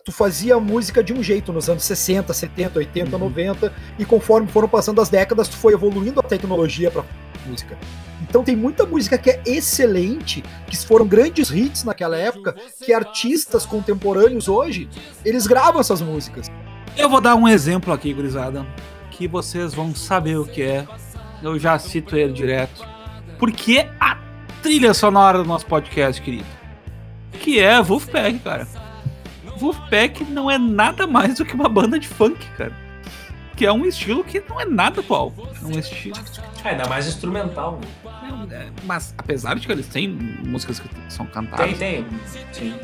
tu fazia música de um jeito nos anos 60, 70, 80, Uhum. 90, e conforme foram passando as décadas, tu foi evoluindo a tecnologia pra música. Então tem muita música que é excelente, que foram grandes hits naquela época, que artistas contemporâneos hoje, eles gravam essas músicas. Eu vou dar um exemplo aqui, gurizada, que vocês vão saber o que é. Eu já cito ele direto. porque é a trilha sonora do nosso podcast, querido. Que é Wolfpack, cara. Wolfpack não é nada mais do que uma banda de funk, cara. Que é um estilo que não é nada atual. É um estilo. É, ainda mais instrumental. né? é, Mas apesar de que eles têm músicas que são cantadas. Tem, tem. Sim.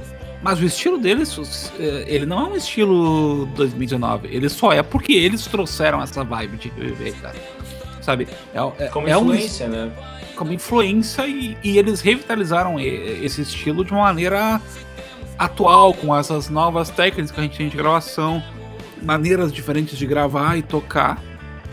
Mas o estilo deles, é, ele não é um estilo 2019. Ele só é porque eles trouxeram essa vibe de reviver, cara. Sabe? É, é, Como é um- influência, né? como influência e, e eles revitalizaram esse estilo de uma maneira atual, com essas novas técnicas que a gente tem de gravação, maneiras diferentes de gravar e tocar.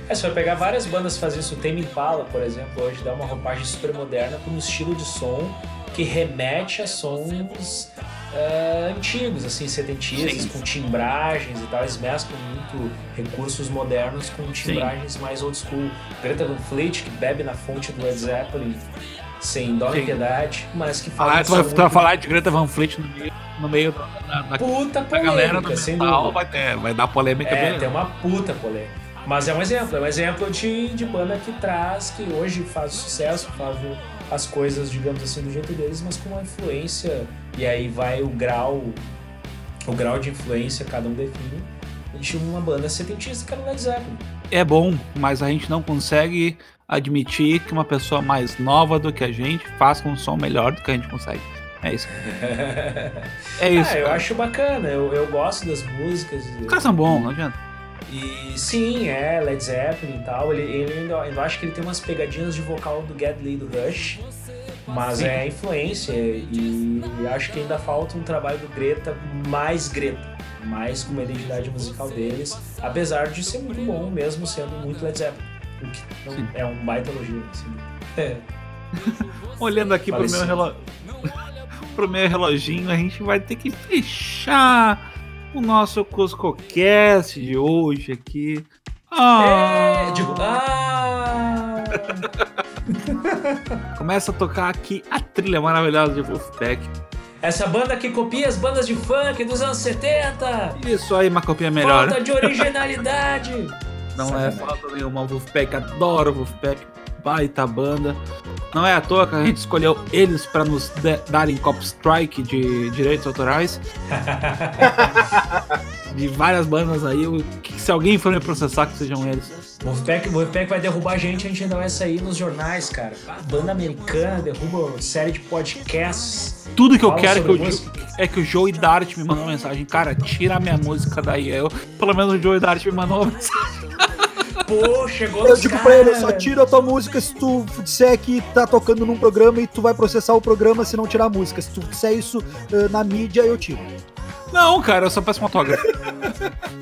É, você vai pegar várias bandas fazem isso. Tame Impala, por exemplo, hoje dá uma roupagem super moderna com um estilo de som que remete a sons eh, antigos, assim, sedentistas, Sim. com timbragens e tal. Eles mesclam muito recursos modernos com timbragens mais old school. Greta Van Fleet, que bebe na fonte do Led Zeppelin, sem dó nem Sim. piedade, mas que faz Ah, tu vai, som tu vai muito falar de Greta Van Fleet no meio, no meio da, da- da- puta da galera do polêmica, metal, vai, ter, vai dar polêmica É, beleza. tem uma puta polêmica. Mas é um exemplo, é um exemplo de, de banda que traz, que hoje faz sucesso, faz as coisas, digamos assim, do jeito deles, mas com uma influência, e aí vai o grau, o grau de influência, cada um define, de uma banda setentista que era o Led Zeppelin. É bom, mas a gente não consegue admitir que uma pessoa mais nova do que a gente faça um som melhor do que a gente consegue. É isso. É isso. ah, eu cara. acho bacana, eu, eu gosto das músicas. Os caras são bons, não adianta. E sim, é, Led Zeppelin e tal. Ele, ele ainda, eu acho que ele tem umas pegadinhas de vocal do Get Lee do Rush, mas Sim. é influência. E acho que ainda falta um trabalho do Greta mais Greta, mais com uma identidade musical deles, apesar de ser muito bom, mesmo sendo muito Led Zeppelin. O que não- é um baita elogio. Assim. É. Olhando aqui pro meu, Falecido. pro meu reloginho, a gente vai ter que fechar o nosso CuscoCast de hoje aqui. Ah, É, digo, ah! Começa a tocar aqui a trilha maravilhosa de Wolfpack. Essa banda que copia as bandas de funk dos anos 70! Isso aí, uma copinha melhor. Falta de originalidade! Não é falta nenhuma. Wolfpack, adoro Wolfpack. Baita banda. Não é à toa que a gente escolheu eles pra nos darem cop strike de direitos autorais. de várias bandas aí. o que- Se alguém for me processar, que sejam eles. Wolfpack, Wolfpack vai derrubar a gente, a gente ainda vai sair nos jornais, cara. Banda americana derruba série de podcasts. Tudo que eu quero é que, o. Jo- é que o Joey Dart me mandou uma mensagem. Cara, tira a minha música daí. Eu, pelo menos o Joey Dart me mandou uma mensagem. Pô, chegou Eu digo cara. pra ele, só tira a tua música se tu disser que tá tocando num programa e tu vai processar o programa se não tirar a música. Se tu disser isso eh, na mídia, eu tiro. Não, cara, eu só peço um autógrafo.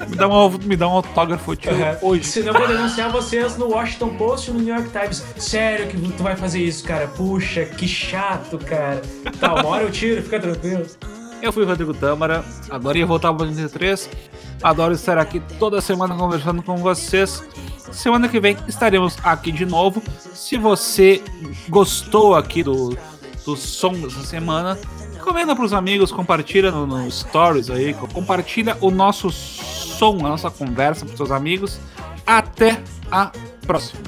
me, dá um, me dá um autógrafo, tio, Uhum. hoje. Senão eu vou denunciar vocês no Washington Post e no New York Times. Sério que tu vai fazer isso, cara? Puxa, que chato, cara. Tá, uma hora eu tiro, fica tranquilo. Eu fui Rodrigo Tâmara, adorei voltar ao 83. Adoro estar aqui toda semana conversando com vocês. Semana que vem estaremos aqui de novo. Se você gostou aqui do, do som dessa semana, comenta pros amigos, compartilha no, no stories aí, compartilha o nosso som, a nossa conversa pros seus amigos. Até a próxima.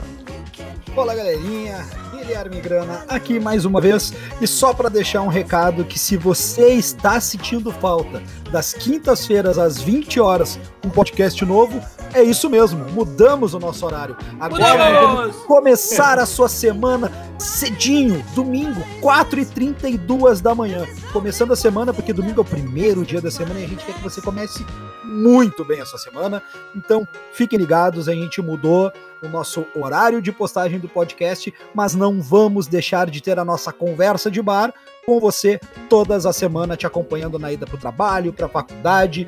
Olá, galerinha. Guilherme Grana aqui mais uma vez. E só para deixar um recado que se você está sentindo falta das quintas-feiras às 20 horas um podcast novo, é isso mesmo. Mudamos o nosso horário. Agora vamos começar a sua semana cedinho, domingo, 4h32 da manhã. Começando a semana, porque domingo é o primeiro dia da semana e a gente quer que você comece muito bem a sua semana. Então, fiquem ligados, a gente mudou o nosso horário de postagem do podcast, mas não vamos deixar de ter a nossa conversa de bar com você todas as semanas, te acompanhando na ida para o trabalho, para a faculdade,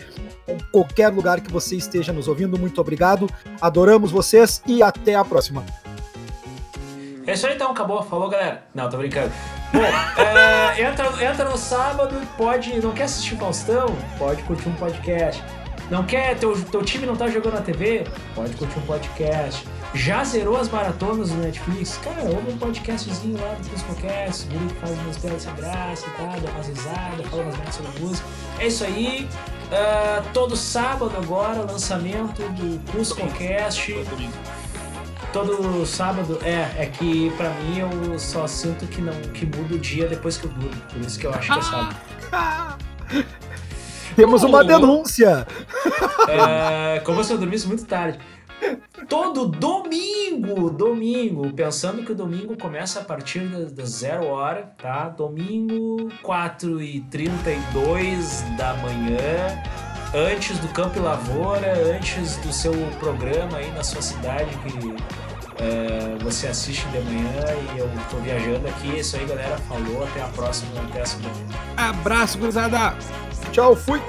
qualquer lugar que você esteja nos ouvindo. Muito obrigado, adoramos vocês e até a próxima. É isso aí então, acabou. Falou, galera. Não, tô brincando. Bom, é, entra, entra no sábado pode. Não quer assistir Faustão? Pode curtir um podcast. Não quer? Teu, teu time não tá jogando na TV? Pode curtir um podcast. Já zerou as maratonas do Netflix? Cara, ouve um podcastzinho lá do Cuscocast, o que faz umas piadas sem graça e tal, dá umas risadas, fala umas merdas sobre música. É isso aí. Ah, todo sábado agora, lançamento do Cuscocast. todo sábado. É, é que pra mim eu só sinto que não que muda o dia depois que eu durmo. Por isso que eu acho que é sábado. Temos uma denúncia. É, como se eu dormisse muito tarde. Todo domingo, domingo, pensando que o domingo começa a partir das, das zero hora, tá? Domingo, 4 e 32 da manhã, antes do Campo e Lavoura, antes do seu programa aí na sua cidade que é, você assiste de manhã e eu tô viajando aqui. É isso aí, galera. Falou, até a próxima, até a semana. Abraço, gurizada! Tchau, fui.